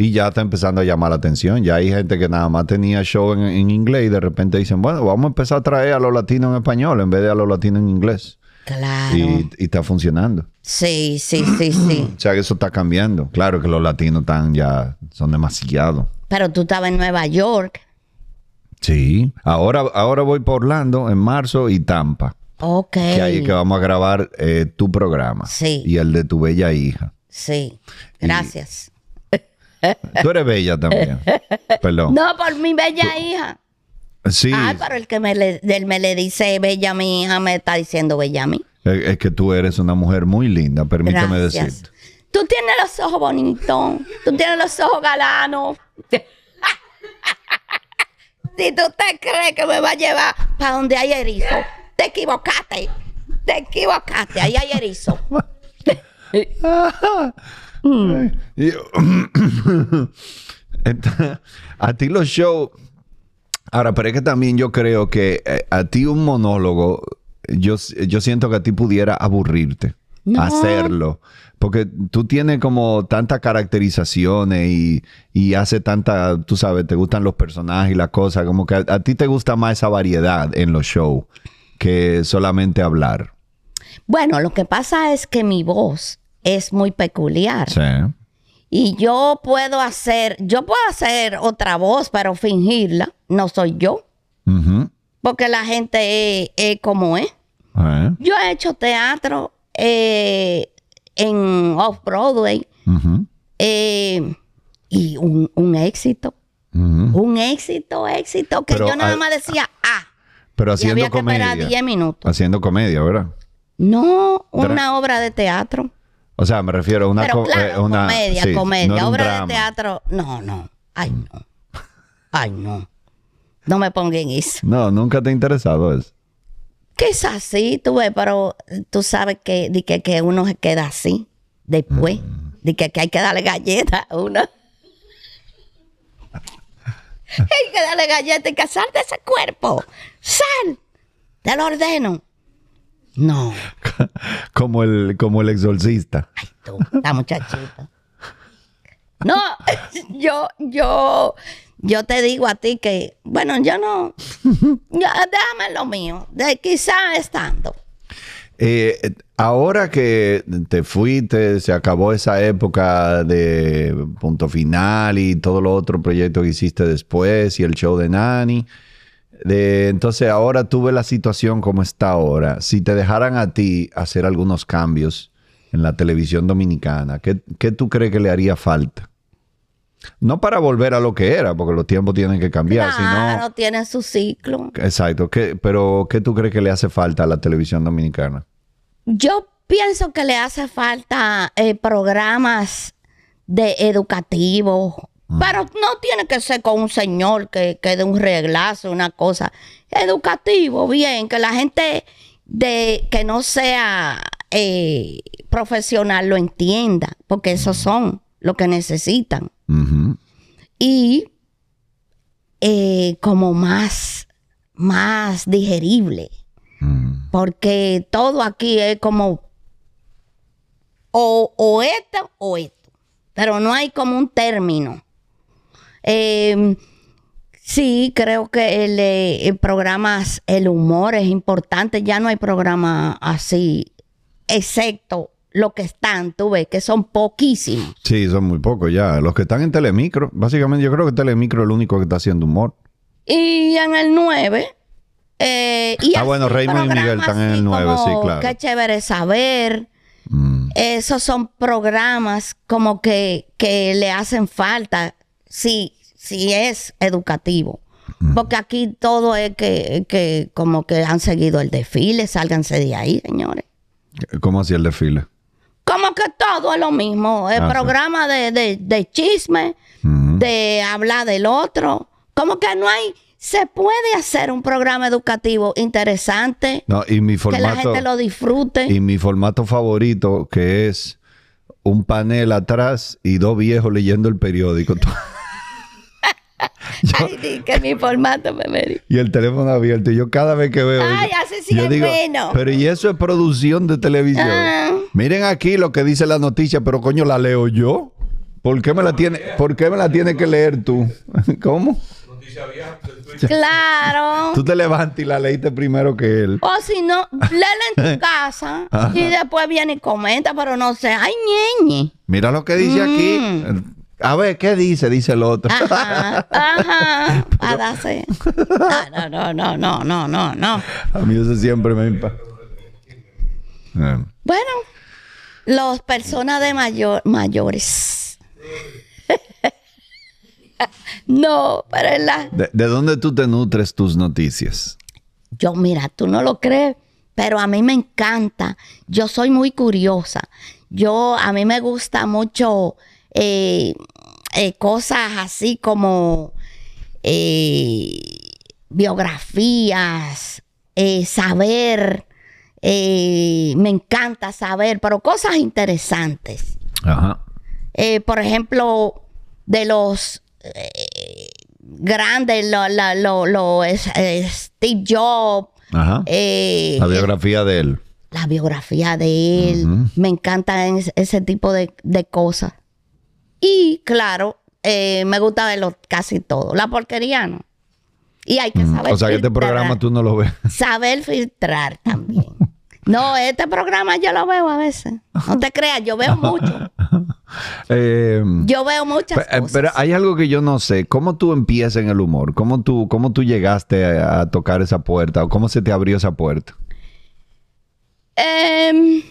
Y ya está empezando a llamar la atención. Ya hay gente que nada más tenía show en, en inglés y de repente dicen, bueno, vamos a empezar a traer a los latinos en español en vez de a los latinos en inglés. claro. Y, y está funcionando. Sí, sí, sí, sí. O sea que eso está cambiando. Claro que los latinos están ya, son demasiado. Pero tú estabas en Nueva York. Sí. Ahora, ahora voy por Orlando en marzo y Tampa. Ok. Que ahí es que vamos a grabar eh, tu programa. Sí. Y el de tu bella hija. Sí. Gracias. Tú eres bella también. Perdón. No, por mi bella hija. Sí. Ay, pero el que me le, del- me le dice bella a mi hija me está diciendo bella a mí. Es, es que tú eres una mujer muy linda, permíteme Gracias. decirte. Tú tienes los ojos bonitos. Tú tienes los ojos galanos. si tú te crees que me va a llevar para donde hay erizo, te equivocaste. Te equivocaste. Ahí hay erizo. Y- Entonces, a ti los shows. Ahora, pero es que también yo creo que eh, a ti un monólogo, yo, yo siento que a ti pudiera aburrirte No. hacerlo. Porque tú tienes como tantas caracterizaciones y, y hace tanta, tú sabes, te gustan los personajes y las cosas, como que a, a ti te gusta más esa variedad en los shows que solamente hablar. Bueno, lo que pasa es que mi voz es muy peculiar. Sí. Y yo puedo hacer, yo puedo hacer otra voz, pero fingirla. No soy yo. Porque la gente es, es como es. Yo he hecho teatro eh, en Off-Broadway eh, y un, un éxito. Un éxito, éxito, que Pero yo nada más decía, ah, Pero y haciendo había que comedia. esperar 10 minutos. Haciendo comedia, ¿verdad? No, Dra- una obra de teatro. O sea, me refiero a una, Pero claro, eh, una comedia, sí, comedia. no obra de teatro, no, no. Ay, no. Ay, no. No me pongan en eso. No, nunca te ha interesado eso. Quizás sí, tú ves, pero tú sabes que, de que, que uno se queda así después. Mm. De que, que hay que darle galletas a uno. hay que darle galletas y que sal de ese cuerpo. ¡Sal! Te lo ordeno. No, como el, como el exorcista. tú, la muchachita. No, yo, yo, yo te digo a ti que, bueno, yo no, ya, déjame lo mío, de quizá estando. Eh, ahora que te fuiste, se acabó esa época de punto final y todo lo otro proyecto que hiciste después y el show de Nani. De, entonces ahora tú ves la situación como está ahora. Si te dejaran a ti hacer algunos cambios en la televisión dominicana, ¿qué, qué tú crees que le haría falta? No para volver a lo que era, porque los tiempos tienen que cambiar, Claro, sino... tienen su ciclo. Exacto, ¿qué- pero ¿qué tú crees que le hace falta a la televisión dominicana? Yo pienso que le hace falta eh, programas de educativos, pero no tiene que ser con un señor que, que dé un reglazo, una cosa. Educativo, bien, que la gente de que no sea eh, profesional lo entienda, porque esos son lo que necesitan. Y eh, como más, más digerible porque todo aquí es como o, o esto o esto, pero no hay como un término. Eh, sí, creo que el, eh, el programas, el humor es importante, ya no hay programa así, excepto lo que están, tú ves, que son poquísimos. Sí, son muy pocos ya. Los que están en Telemicro, básicamente yo creo que Telemicro es el único que está haciendo humor. Y en el 9. eh, y Ah, bueno, Raymond y Miguel están en el así 9, sí, claro. Qué chévere saber. Mm. Esos son programas como que, que le hacen falta. Si, si es educativo. Porque aquí todo es que, que como que han seguido el desfile, sálganse de ahí, señores. ¿Cómo hacía el desfile? Como que todo es lo mismo. El Ah, sí. programa de, de, de chisme, de hablar del otro. Como que no hay. Se puede hacer un programa educativo interesante, No, y mi que la formato. gente lo disfrute. Y mi formato favorito, que es un panel atrás y dos viejos leyendo el periódico. Ay, di que mi formato me y el teléfono abierto. Y yo cada vez que veo. Ay, eso, así sí es digo, bueno. Pero y eso es producción de televisión. Ah. Miren aquí lo que dice la noticia, pero coño, la leo yo. ¿Por qué me la tiene, por qué me la tienes que leer tú? ¿Cómo? Claro. Tú te levantas y la leíste primero que él. O si no, léela en tu casa y después viene y comenta, pero no sé. Ay, ñeñe. Mira lo que dice aquí. A ver, ¿qué dice? Dice el otro. Ajá, ajá. A darse. Ah, No, no, no, no, no, no, no. A mí eso siempre me impacta. Eh, Bueno, los personas de mayor, mayores. no, pero es la. ¿De, de dónde tú te nutres tus noticias? Yo, mira, tú no lo crees, pero a mí me encanta. Yo soy muy curiosa. Yo, a mí me gusta mucho eh, eh, cosas así como eh, biografías, eh, saber. eh, me encanta saber, pero cosas interesantes. Ajá. Por ejemplo, de los grandes, lo, la- lo- lo- es- Steve Jobs, Ajá. La biografía de él. la biografía de él. Me encantan es- ese tipo de, de cosas. Y claro, eh, me gusta verlo casi todo. La porquería no. Y hay que saber Mm. O sea que este programa tú no lo ves. Saber filtrar también. No, este programa yo lo veo a veces. No te creas, yo veo mucho. Eh, Yo veo muchas pe- eh, cosas. pero hay algo que yo no sé. ¿Cómo tú empiezas en el humor? ¿Cómo tú, cómo tú llegaste a, a tocar esa puerta? ¿O cómo se te abrió esa puerta? Em,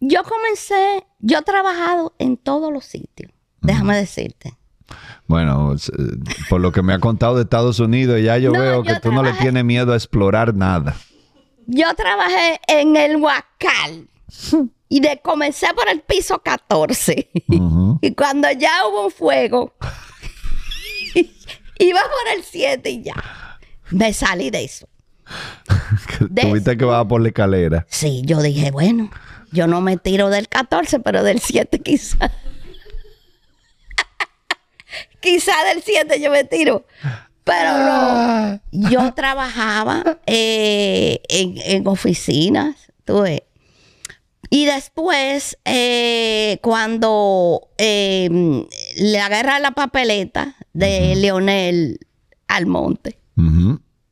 yo comencé, yo he trabajado en todos los sitios, déjame decirte. Bueno, eh, por lo que me ha contado de Estados Unidos, ya yo No, veo yo que tú no le tienes miedo a explorar nada. Yo trabajé en el Huacal y de, comencé por el piso 14. Ujú. Y cuando ya hubo un fuego, iba por el 7 y ya. Me salí de eso. Tuviste que bajar por la escalera. Sí, yo dije, bueno, yo no me tiro del 14, pero del 7 quizá. Quizá del 7 yo me tiro. Pero no. Yo trabajaba eh, en, en oficinas, tú ves. Y después, eh, cuando eh, le agarra la papeleta de Leonel Almonte,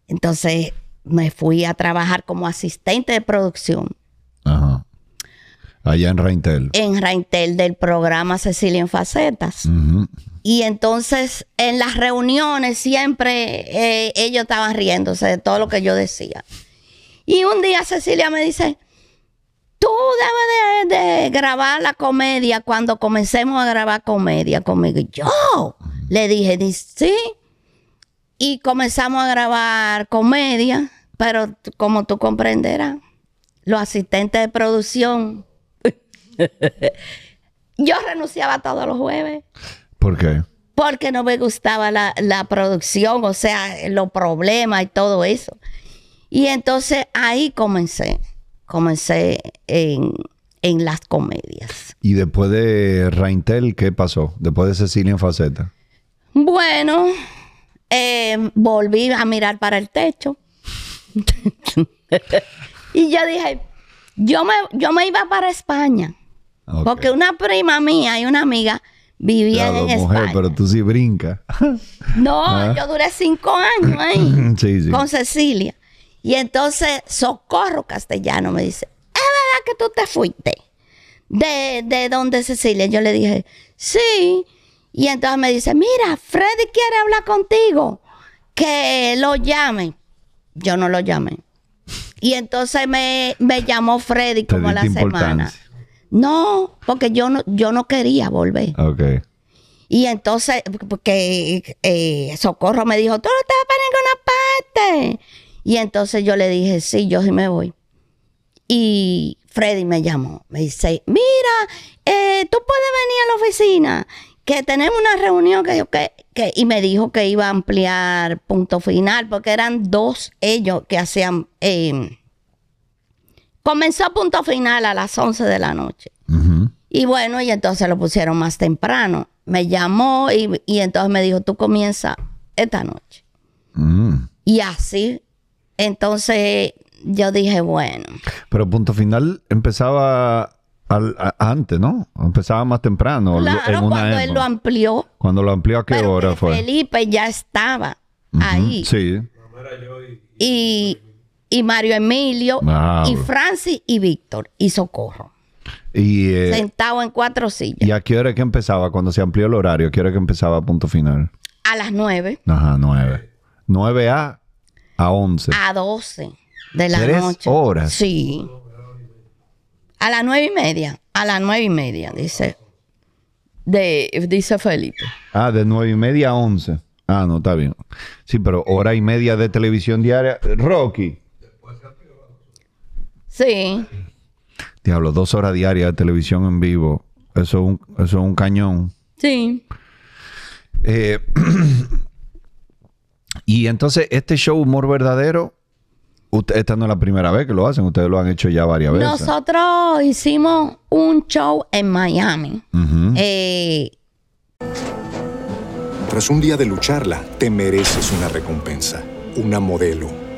entonces me fui a trabajar como asistente de producción. Allá en Reintel. en Raintel del programa Cecilia en Facetas. Y entonces en las reuniones siempre eh, ellos estaban riéndose de todo lo que yo decía. Y un día Cecilia me dice, tú debes de, de grabar la comedia cuando comencemos a grabar comedia conmigo. Y yo le dije, sí. Y comenzamos a grabar comedia, pero como tú comprenderás, los asistentes de producción, yo renunciaba todos los jueves ¿Por qué? porque no me gustaba la, la producción, o sea, los problemas y todo eso. Y entonces ahí comencé, comencé en, en las comedias. Y después de Reintel, ¿qué pasó? Después de Cecilia en Faceta. Bueno, eh, volví a mirar para el techo. y yo dije, yo me, yo me iba para España, Porque una prima mía y una amiga vivían Claro, en mujer, España. pero tú sí brincas. No, Ah. yo duré cinco años ahí Sí, sí. con Cecilia. Y entonces Socorro Castellano me dice, ¿es verdad que tú te fuiste de, de donde Cecilia? Yo le dije, sí. Y entonces me dice, mira, Freddy quiere hablar contigo, que lo llame. Yo no lo llamé. Y entonces me, me llamó Freddy como a la semana. No, porque yo no, yo no quería volver. Ok. Y entonces, porque eh, Socorro me dijo, tú no te vas para ninguna parte. Y entonces yo le dije, sí, yo sí me voy. Y Freddy me llamó, me dice, mira, eh, tú puedes venir a la oficina, que tenemos una reunión que yo, que, que, y me dijo que iba a ampliar punto final, porque eran dos ellos que hacían, eh, comenzó punto final a las 11 de la noche. Y bueno, y entonces lo pusieron más temprano. Me llamó y, y entonces me dijo, tú comienzas esta noche. Mm. Y así, entonces yo dije, bueno, Pero punto final empezaba al- a- antes, ¿no? Empezaba más temprano. claro, en una cuando él lo amplió, Cuando lo amplió, ¿a qué pero hora que fue? Felipe ya estaba ahí. Sí. Y, y Mario Emilio, Ah. y Francis y Víctor, y Socorro. Y, eh, sentados en cuatro sillas. ¿Y a qué hora es que empezaba? Cuando se amplió el horario, ¿a qué hora es que empezaba punto final? A las nueve, Ajá, nueve. Nueve a, a once. a doce de la ¿Tres noche. horas? Sí. A las nueve y media. A las nueve y media, dice. De, dice Felipe. Ah, de nueve y media a once. Ah, no, está bien. Sí, pero hora y media de televisión diaria. Rocky. Sí. Diablo, dos horas diarias de televisión en vivo. Eso es un, eso es un cañón. Sí. Eh, y entonces, este show Humor Verdadero, usted- esta no es la primera vez que lo hacen, ustedes lo han hecho ya varias veces. Nosotros hicimos un show en Miami. Eh, Tras un día de lucharla, te mereces una recompensa, una modelo,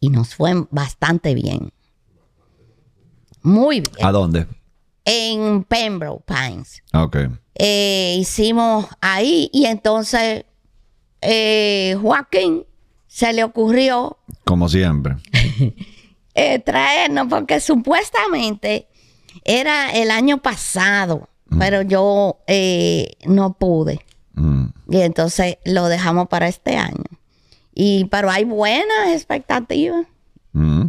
Y nos fue bastante bien. Muy bien. ¿A dónde? En Pembroke Pines. Ok. Eh, hicimos ahí y entonces eh, Joaquín se le ocurrió Como siempre. eh, traernos porque supuestamente era el año pasado, pero yo eh, no pude. Mm. Y entonces lo dejamos para este año. Y pero hay buenas expectativas. Mm.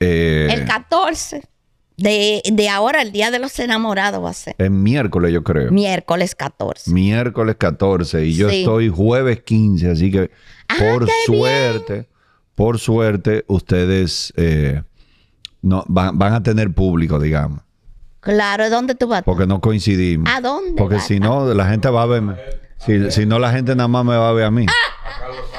Eh, El 14 de, de ahora, el Día de los Enamorados va a ser. es miércoles, yo creo. Miércoles 14. miércoles 14 y yo Sí. estoy jueves 15, así que Ah, por suerte, por suerte, ustedes eh, no, van, van a tener público, digamos, Claro, ¿dónde tú vas? porque no coincidimos. ¿A dónde Porque si no, la gente va a verme. Si, si no, la gente nada más me va a ver a mí. ¿Dónde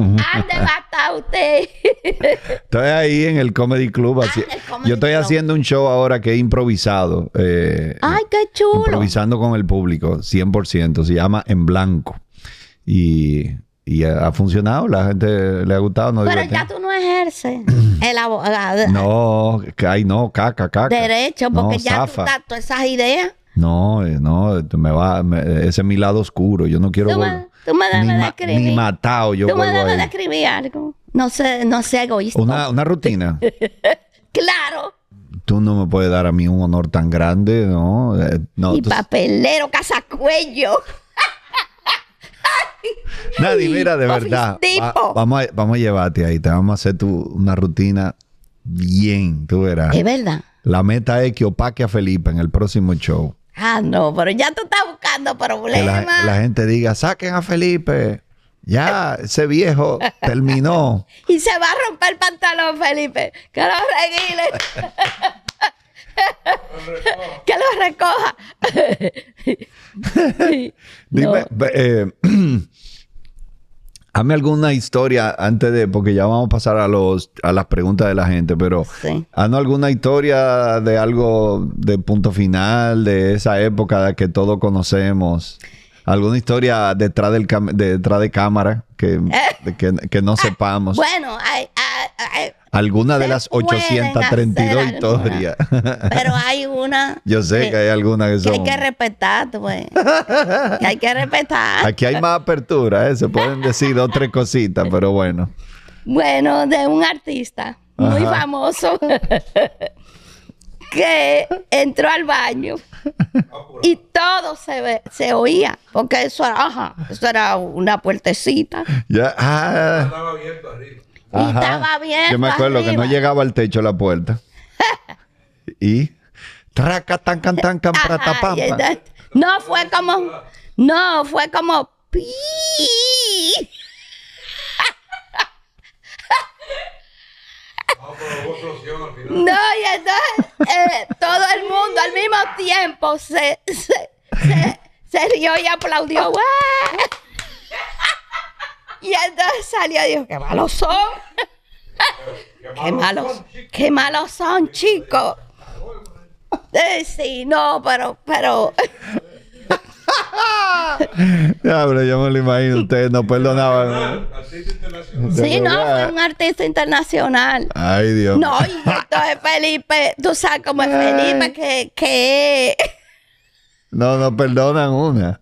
va a estar usted? Estoy ahí en el Comedy Club. así- en el Comedy yo estoy Club. haciendo un show ahora que he improvisado. eh, Ay, qué chulo. improvisando con el público, 100%. Se llama En Blanco. Y, y ha funcionado, la gente le ha gustado. No, Pero ya tú no ejerces el abogado. No, ay, no, caca, caca. Derecho, porque No, ya zafa. tú das todas esas ideas. No, eh, no, me va, me- ese es mi lado oscuro. Yo no quiero vol- tú me debes ni, de escribir. ni matado yo tú me debes de ahí. escribir algo. No sé, no sea egoísta. Una, una rutina. Claro. Tú no me puedes dar a mí un honor tan grande, ¿no? Eh, no y tú- papelero, casacuello. Nadie, mira, de verdad. Va- vamos, a, vamos a llevarte ahí. Te vamos a hacer tu, una rutina bien, tú verás. Es verdad. La meta es que opaque a Felipe en el próximo show. Ah, no, pero ya tú estás buscando Que la, problemas. la gente diga, saquen a Felipe. Ya, ese viejo terminó. Y se va a romper el pantalón, Felipe. Que lo reguile. que lo recoja. Dime, No. eh, Hazme alguna historia antes de, porque ya vamos a pasar a los a las preguntas de la gente, pero Sí. haznos alguna historia de algo de punto final, de esa época que todos conocemos. Alguna historia detrás del de, detrás de cámara que, de que, que no sepamos. Bueno, hay, hay- hay- alguna de las pueden 832 hacer historias. pero hay una. Yo sé que hay alguna que que hay son. que respetar, pues. que hay que respetar. Aquí hay más apertura, ¿eh? se pueden decir dos tres cositas, pero bueno. Bueno, de un artista muy Ajá. famoso que entró al baño y todo se ve, se oía, porque eso era, ajá, eso era una puertecita. Ya, ah, Estaba abierto arriba. Y estaba bien. Yo me acuerdo que no llegaba al techo la puerta. y traca tan can tan can Ajá, y no fue como, no, fue como. No, y entonces eh, todo el mundo al mismo tiempo se, se, se, se rió y aplaudió. ¡Guau! Y entonces salió y dijo, qué malos son. Qué malos, qué malos son, chicos. Eh, sí, no, pero, pero, Ya, pero yo me lo imagino, ustedes no perdonaban. De sí, no, fue un artista internacional. Ay, Dios. No, y entonces Felipe, tú sabes cómo es Felipe, que, que No, no perdonan una.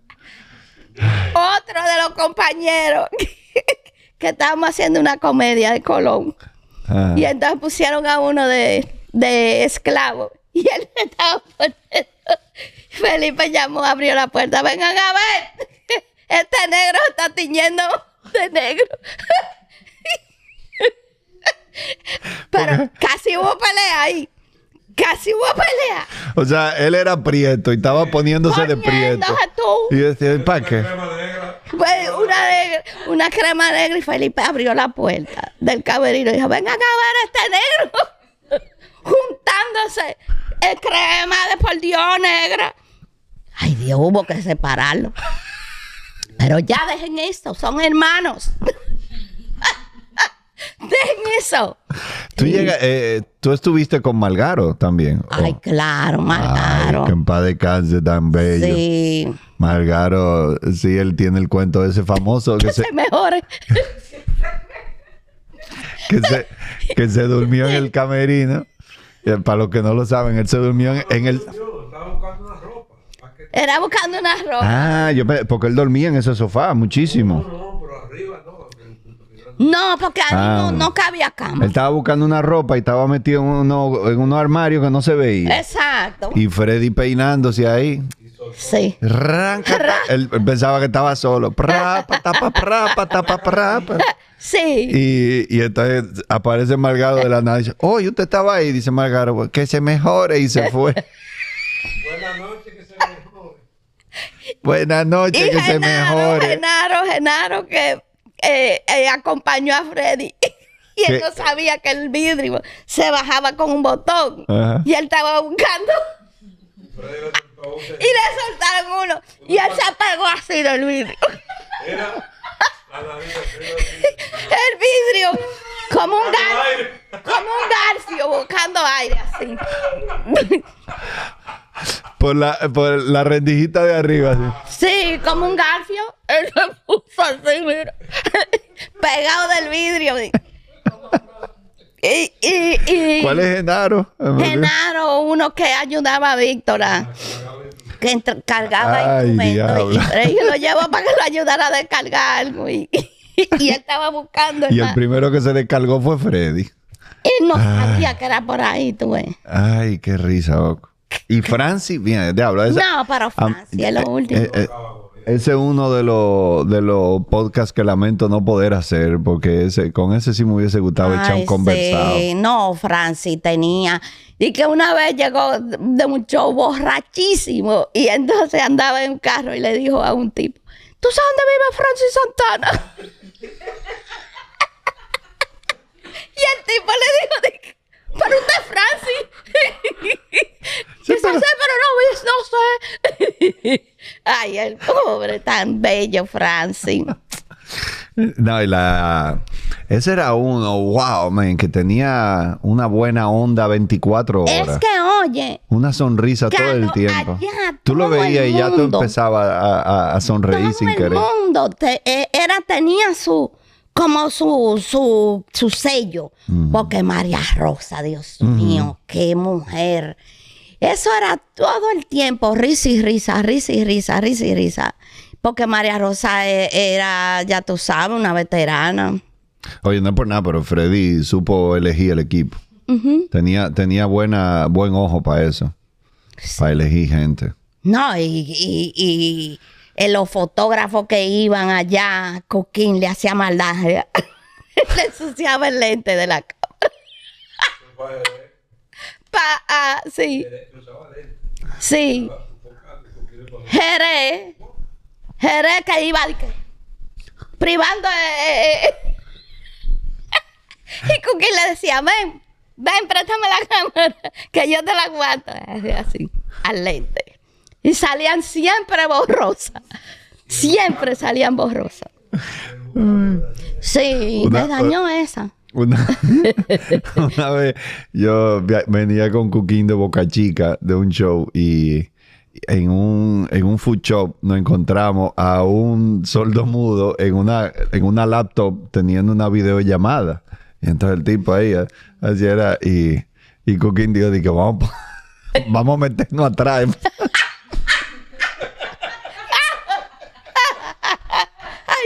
otro de los compañeros que estábamos haciendo una comedia de Colón. Ah. Y entonces pusieron a uno de, de esclavo. Y él estaba poniendo. Felipe llamó, abrió la puerta. Vengan a ver. Este negro está tiñendo de negro. Pero casi hubo pelea ahí. Casi hubo pelea. O sea, él era prieto y estaba poniéndose de prieto. Tú. Y decía, ¿para qué? Crema negra. Pues una, negra- una crema negra y Felipe abrió la puerta del camerino y dijo, vengan a ver este negro juntándose el crema de por Dios negra. Ay Dios, hubo que separarlo. Pero ya dejen esto, son hermanos. dejen eso. Tú, llega- eh, tú estuviste con Malgaro también. Ay, Oh. claro, Ay, Margaro. que en paz descanse tan bello. Sí, Margaro, sí, él tiene el cuento ese famoso que se, se mejore. que se, que se durmió en el camerino. Y para los que no lo saben, él se durmió en, en el... Era buscando una ropa. Ah, yo porque él dormía en ese sofá muchísimo. No, pero arriba no. No, porque ahí Ah. no, no cabía cama. Él estaba buscando una ropa y estaba metido en, uno, en unos armarios que no se veía. Exacto. Y Freddy peinándose ahí. Sí. Rancata. Él, él pensaba que estaba solo. Pra, pa, ta, pa, pra, pa, ta, pa, pra, pa. Sí. Y, y entonces aparece Margaro de la nada y dice, oye, usted estaba ahí. Dice Margaro, "Pues, que se mejore. Y se fue. Buenas noches, que se mejore. Buenas noches, que se Genaro, mejore. Genaro, Genaro, que eh, eh, acompañó a Freddy. Y él ¿Qué? no sabía que el vidrio se bajaba con un botón. Ajá. Y él estaba buscando. Y le soltaron uno. Y él se pegó así del vidrio. Era. El vidrio. Como un. Aire. Como un garfio buscando aire así. Por la, por la rendijita de arriba. así. Sí, como un garfio. Él se puso así, mira. Pegado del vidrio. Y, y, y ¿Cuál es Genaro? Genaro, uno que ayudaba a Víctor a- que entra- cargaba Ay, instrumentos. Y Freddy lo llevó para que lo ayudara a descargar algo. Y, y él estaba buscando. Y el primero que se descargó fue Freddy. Él no sabía que era por ahí, tú ves. Ay, qué risa, Oco. Y Francis, bien, diablo. esa- No, pero Am- Francia es lo último. eh, eh, ese es uno de los de los podcasts que lamento no poder hacer, porque ese, con ese sí me hubiese gustado echar un conversado. No, Francis tenía. Y que una vez llegó de un show borrachísimo y entonces andaba en un carro y le dijo a un tipo, ¿tú sabes dónde vive Francis Santana? y el tipo le dijo, pero usted es Francis. Sí, pero- "Sí, pero no, no sé. Ay, el pobre, tan bello Francis. No, y la... Ese era uno, wow, man, que tenía una buena onda 24 horas. Es que, oye, Una sonrisa todo el tiempo. allá Tú lo el veías y ya tú empezabas a, a- a sonreír todo sin el querer. mundo te- eh, era, tenía su, como su, su, su sello. Mm. Porque María Rosa, Dios mío, qué mujer. Eso era todo el tiempo, risa y risa, risa y risa, risa y risa. Porque María Rosa eh, era, ya tú sabes, una veterana. Oye, no es por nada, pero Freddy supo elegir el equipo. Tenía, tenía buena, buen ojo para eso. Para elegir gente. No, y, y, y eh, los fotógrafos que iban allá, Coquín le hacía maldad. le ensuciaba el lente de la cámara. Pa, ah, sí. Sí. Jerez. Jerez que iba privando. eh, eh, eh. y Coquín le decía, ven, ven, préstame la cámara, que yo te la aguanto. Así, al lente. Y salían siempre borrosas. Siempre salían borrosas. Sí, Una- me dañó esa. Una, una vez yo venía con Cuquín de Boca Chica de un show y en un, en un food shop nos encontramos a un sordo mudo en una, en una laptop teniendo una videollamada. Y entonces el tipo ahí eh, así era y, y Cuquín dijo, vamos, vamos a meternos atrás.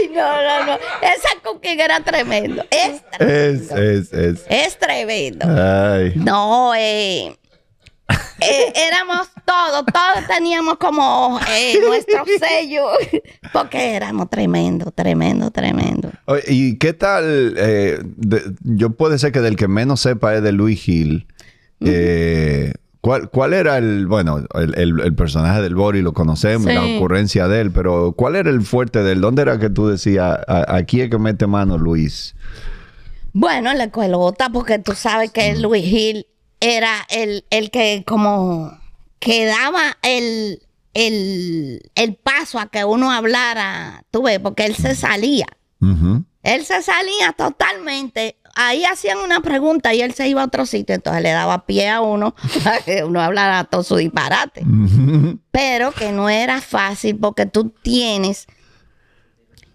Ay, no, no, no. Esa cooking era tremendo. Es tremendo. Es, es, es. Es tremendo. Ay. No, eh, eh, éramos todos, todos teníamos como eh, nuestro sello, porque éramos tremendo, tremendo, tremendo. ¿Y qué tal? eh, de- yo puede ser que del que menos sepa es de Luis Gil. Eh, ¿cuál, ¿Cuál era el, bueno, el, el- el personaje del Bori lo conocemos, Sí. la ocurrencia de él, pero ¿cuál era el fuerte de él? ¿Dónde era que tú decías, "A- aquí es que mete mano Luis? Bueno, la escuelota, porque tú sabes que Luis Gil era el, el que como que daba el, el, el paso a que uno hablara, tú ves, porque él se salía. Ujú. Él se salía totalmente. Ahí hacían una pregunta y él se iba a otro sitio, entonces le daba pie a uno a que uno hablara todo su disparate. Pero que no era fácil porque tú tienes,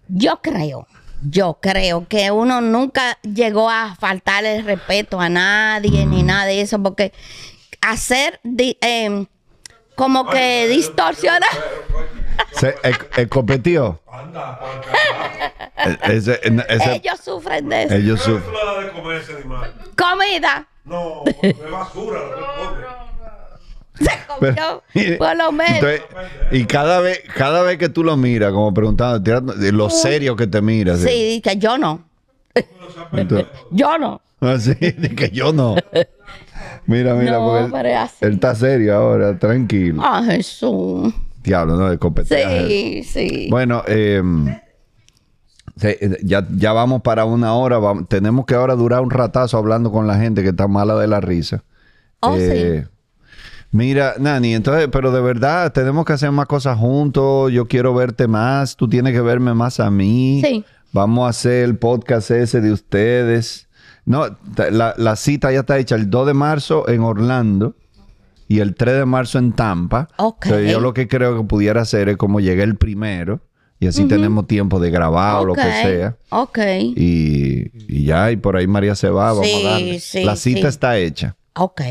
yo creo, yo creo que uno nunca llegó a faltarle el respeto a nadie ni nada de eso, porque hacer di- em, como que distorsionar. Se, el, el competió. E- Ese, ese- Ellos sufren de eso. ellos ¿Qué suf- tú le das de comer ese animal? Comida. No, es basura lo que come. Se comió, Pero- por lo menos. Entonces, y cada vez, cada vez que tú lo miras, como preguntando, tirando- de lo serio que te miras. sí, que yo no. Entonces, Yo no. así, de que yo no. Mira, mira, No, porque él, él está serio ahora, tranquilo. Ah, Jesús. Diablo, ¿no? De copeteaje. Sí, sí. Bueno, eh, se- eh, ya, ya vamos para una hora. tenemos que ahora durar un ratazo hablando con la gente que está mala de la risa. Oh, Eh, sí. Mira, Nani, entonces, pero de verdad, tenemos que hacer más cosas juntos. Yo quiero verte más. Tú tienes que verme más a mí. Sí. Vamos a hacer el podcast ese de ustedes. No, la, la cita ya está hecha el 2 de marzo en Orlando y el 3 de marzo en Tampa. Ok. Entonces, yo lo que creo que pudiera hacer es como llegué el primero y así tenemos tiempo de grabar o lo que sea. Ok. Y, y ya, y por ahí María se va, vamos Sí, a darle. sí, la cita sí. está hecha Ok.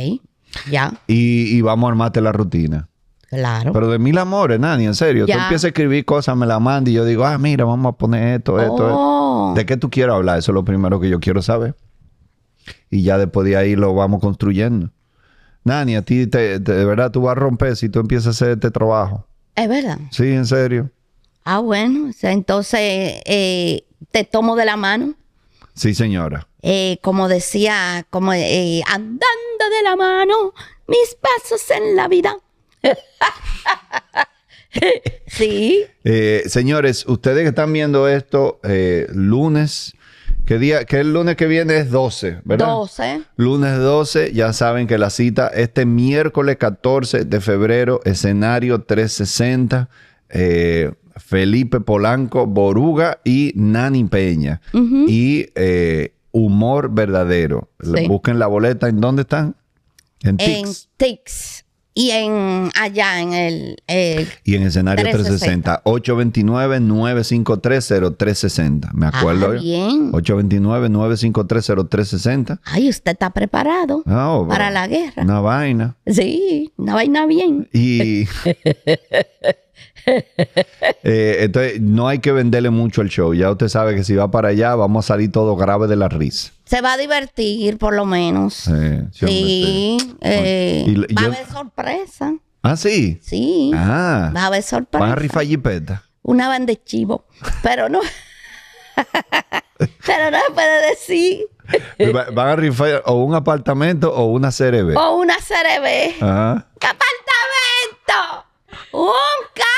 Ya. y, y vamos a armarte la rutina. Claro. Pero de mil amores, Nani, en serio. Tú Ya. empiezas a escribir cosas, me la mandas y yo digo, ah, mira, vamos a poner esto, esto, esto. Oh. ¿De qué tú quieres hablar? Eso es lo primero que yo quiero saber. Y ya después de ahí lo vamos construyendo. Nani, a ti te- te- de verdad tú vas a romper si tú empiezas a hacer este trabajo. Es verdad. Sí, en serio. Ah, bueno. o sea, Entonces, eh, te tomo de la mano. Sí, señora. Eh, como decía, como eh, andando de la mano, mis pasos en la vida. sí. Eh, señores, ustedes que están viendo esto, eh, lunes, ¿qué día? Que el lunes que viene es 12, ¿verdad? 12. Lunes 12, ya saben que la cita este miércoles 14 de febrero, escenario 360. Eh, Felipe Polanco, Boruga y Nani Peña. Y eh, Humor Verdadero. Sí. Busquen la boleta. ¿En dónde están? En En Tix. Tix. Y en allá en el, el- Y en escenario 360. 829-953-0360. Me acuerdo. Ah, bien. 829-953-0360. Ay, usted está preparado oh, para la guerra. Una vaina. Sí, una vaina bien. Y. Eh, entonces, no hay que venderle mucho el show. Ya usted sabe que si va para allá, vamos a salir todo grave de la risa. Se va a divertir, por lo menos. Eh, sí, eh, Y- va yo- a haber sorpresa. Ah, sí. Sí, Ah. va a haber sorpresa. Van a rifar jipeta. Una van de chivo, pero no. pero no se puede decir. Va- Van a rifar o un apartamento o una CRB. O una CRB. ¿Qué apartamento? Un carro.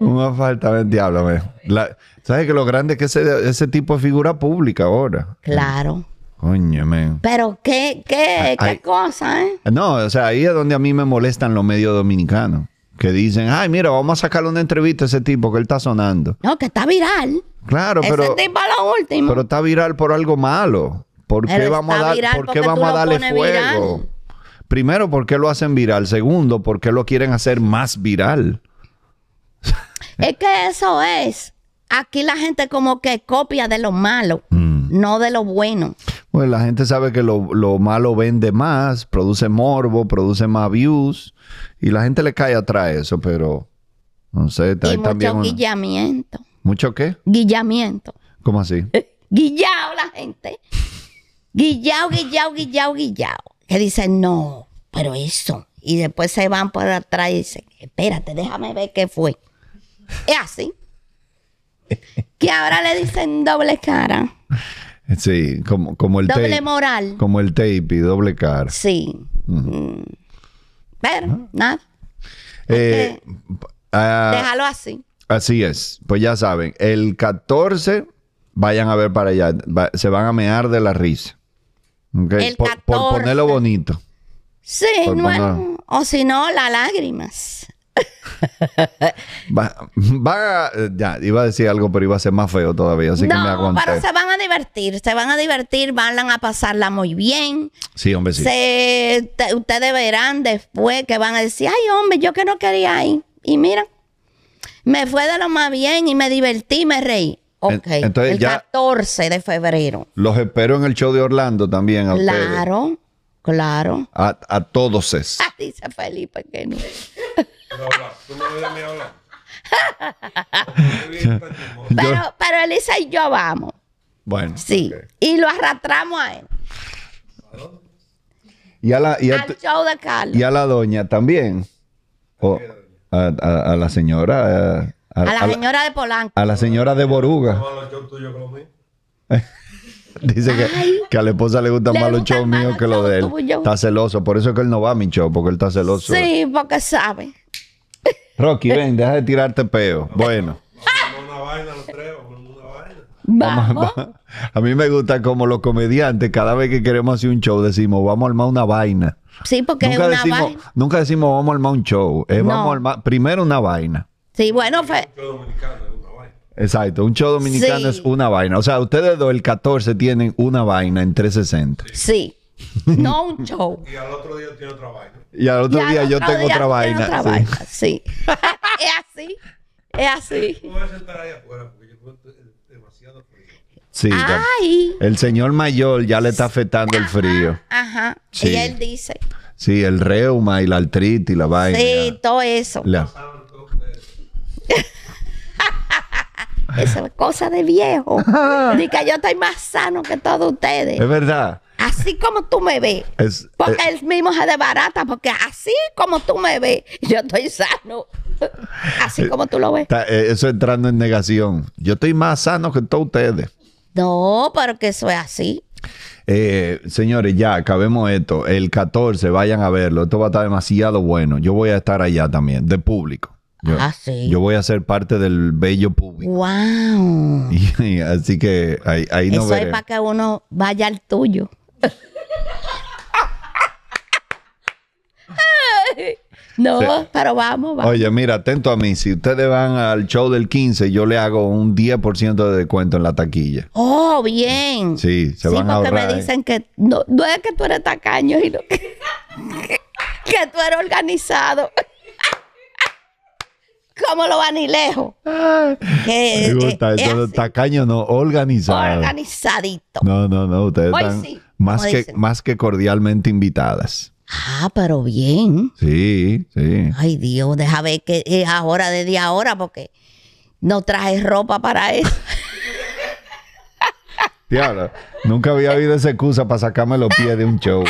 Un apartamento, diáblame. La- ¿Sabes que lo grande es que ese, ese tipo de figura pública ahora? Claro. Coño, men. Pero qué, qué, Ay. qué cosa, ¿eh? No, o sea, ahí es donde a mí me molestan los medios dominicanos. Que dicen, ay, mira, vamos a sacarle una entrevista a ese tipo que él está sonando. No, que está viral. Claro, pero, Ese tipo lo último. pero está viral por algo malo. ¿Por qué Pero vamos a, dar, ¿por qué vamos a darle fuego? viral. Primero, ¿por qué lo hacen viral? Segundo, ¿por qué lo quieren hacer más viral? Es que eso es. Aquí la gente como que copia de lo malo, Mm. no de lo bueno. Pues la gente sabe que lo, lo malo vende más, produce morbo, produce más views, y la gente le cae atrás eso, pero no sé, Y hay también mucho una- guillamiento. ¿Mucho qué? Guillamiento. ¿Cómo así? Guillao la gente. Guillao, guillao, guillao, guillao. Que dicen, no, pero eso. Y después se van por atrás y dicen, espérate, déjame ver qué fue. Es así. Que ahora le dicen doble cara, Sí, como, como el doble tape. moral. Como el tape y doble cara. Sí. Mm. Pero, nada, Eh, ah, déjalo así. así es. Pues ya saben, el 14 vayan a ver para allá. Va- se van a mear de la risa. ¿Ok? El por, por 14. ponerlo bonito. Sí, o si no, las lágrimas. Va, ya, iba a decir algo, pero iba a ser más feo todavía. Así que me no, aguanté. pero se van a divertir, se van a divertir, van a pasarla muy bien. Sí, hombre, sí. Se- te- ustedes verán después que van a decir, ay hombre, yo que no quería ir. Y mira, me fue de lo más bien y me divertí, me reí. Ok, entonces el ya- 14 de febrero. Los espero en el show de Orlando también. A ustedes. Claro, claro. A, a todos es. Dice Felipe que no. Pero. Pero, Elisa y yo vamos. Bueno. Sí. Y lo arrastramos a él. Y a la, y a Al show de Carlos. y a la doña también. O a, a- a la señora. A, a la a la- señora de Polanco. a la señora de Boruga. Más los shows tuyos que los míos. Dice que, que a la esposa le gustan más los shows míos que los de él. Está celoso. Por eso es que él no va a mi show, porque él está celoso. Sí, porque sabe. Rocky, ven, deja de tirarte peo. Bueno. Vamos a una vaina los tres, vamos a una vaina. Vamos. A mí me gusta como los comediantes, cada vez que queremos hacer un show, decimos, vamos a armar una vaina. Sí, porque Nunca es una decimos, vaina. nunca decimos, vamos a armar un show. Es, No. vamos a armar, primero una vaina. Sí, bueno, fue. Show dominicano es una vaina. Exacto, un show dominicano Sí. es una vaina. O sea, ustedes dos, el 14, tienen una vaina en 360. Sí. No un show. Y al otro día tiene otra vaina. Y al otro Y al día yo otro tengo día otra tiene vaina. otra sí. vaina, sí. es así. Es así. Tú vas a sentar ahí afuera porque yo demasiado frío. Sí. Ay. El señor mayor ya le está afectando el frío. Ajá. Sí. Y él dice. Sí, el reuma y la artritis y la vaina. Sí, todo eso. La- Esa es cosa de viejo. Dice que yo estoy más sano que todos ustedes. Es verdad. Así como tú me ves. Es, Porque eh, él mismo se desbarata, porque así como tú me ves, yo estoy sano. Así como tú lo ves. está- eh, eso entrando en negación. Yo estoy más sano que todos ustedes. No, pero que eso es así. Eh, señores, ya acabemos esto. El 14, vayan a verlo. Esto va a estar demasiado bueno. Yo voy a estar allá también, de público. Yo, Ah, sí. yo voy a ser parte del bello público. Wow. Y- así que ahí, ahí nos Eso es para que uno vaya al tuyo. No, Sí. pero vamos, vamos. Oye, mira, atento a mí. Si ustedes van al show del 15, yo le hago un 10% de descuento en la taquilla. Oh, bien. Sí, se van a porque ahorrar, me ¿eh? dicen que no, no es que tú eres tacaño, sino que, que tú eres organizado. Como los vanilejos. Que, Me gusta, eh, es eso, así, tacaño no, organizado. organizadito. No, no, no, ustedes Hoy están sí, más, que, dicen. más que cordialmente invitadas. Ah, pero bien. Sí, sí. Ay, Dios, deja ver que es ahora desde ahora porque no traje ropa para eso. Diablo, nunca había oído esa excusa para sacarme los pies de un show.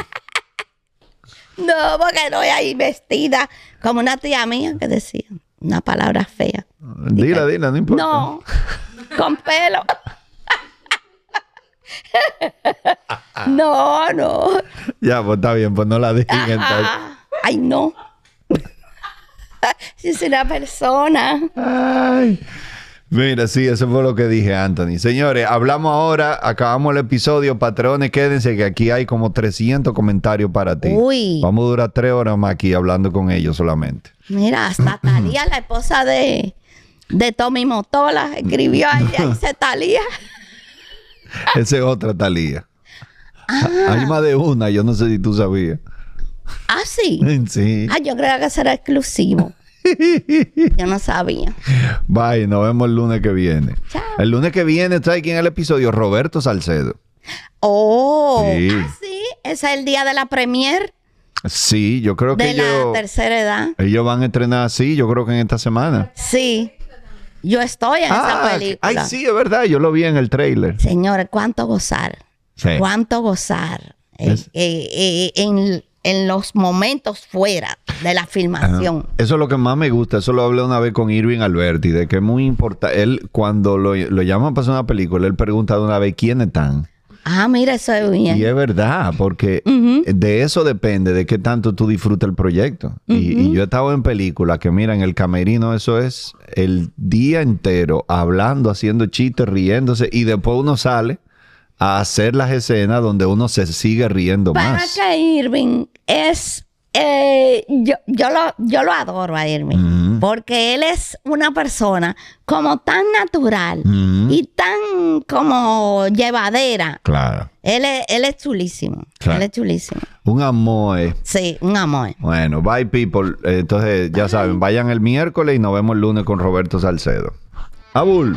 No, porque no voy ahí vestida como una tía mía que decía una palabra fea. Dila, dila, no importa. No, con pelo. No, no. Ya, pues está bien, pues no la digan entonces. Ay, no. Si es una persona. Ay. Mira, sí, eso fue lo que dije, Anthony. Señores, hablamos ahora, acabamos el episodio. Patrones, quédense que aquí hay como 300 comentarios para ti. Uy. Vamos a durar tres horas más aquí hablando con ellos solamente. Mira, hasta Talía, la esposa de, de Tommy Motola, escribió allá y se Talía. Esa es otra Talía. Hay más de una, yo no sé si tú sabías. Ah, sí. Sí. Ah, yo creía que eso era exclusivo. Yo no sabía. Bye, nos vemos el lunes que viene. Chao. El lunes que viene trae aquí en el episodio Roberto Salcedo. Oh, Sí. ah, sí. Ese es el día de la premier Sí, yo creo que de la ellos, tercera edad. ellos van a estrenar así, yo creo que en esta semana. Sí. Yo estoy en esa Ah, película. ay, sí, es verdad, yo lo vi en el trailer. Señores, cuánto gozar. Sí. Cuánto gozar. eh, eh, eh, en, en los momentos fuera de la filmación. Eso es lo que más me gusta. Eso lo hablé una vez con Irving Alberti, de que es muy importante. Él, cuando lo, lo llaman para hacer una película, él pregunta de una vez quiénes están. Ah, mira, eso es bien. Y es verdad, porque de eso depende, de qué tanto tú disfrutas el proyecto. y, y yo he estado en películas que, mira, en el camerino eso es el día entero hablando, haciendo chistes, riéndose, y después uno sale a hacer las escenas donde uno se sigue riendo Para más. que Irving es. eh, yo, yo, lo, yo lo adoro a Irving. Porque él es una persona como tan natural y tan como llevadera. Claro. Él es, él es chulísimo. Claro. Él es chulísimo. Un amor. eh. Sí, un amor. Bueno, bye people. Entonces, ya saben, vayan el miércoles y nos vemos el lunes con Roberto Salcedo. Abul.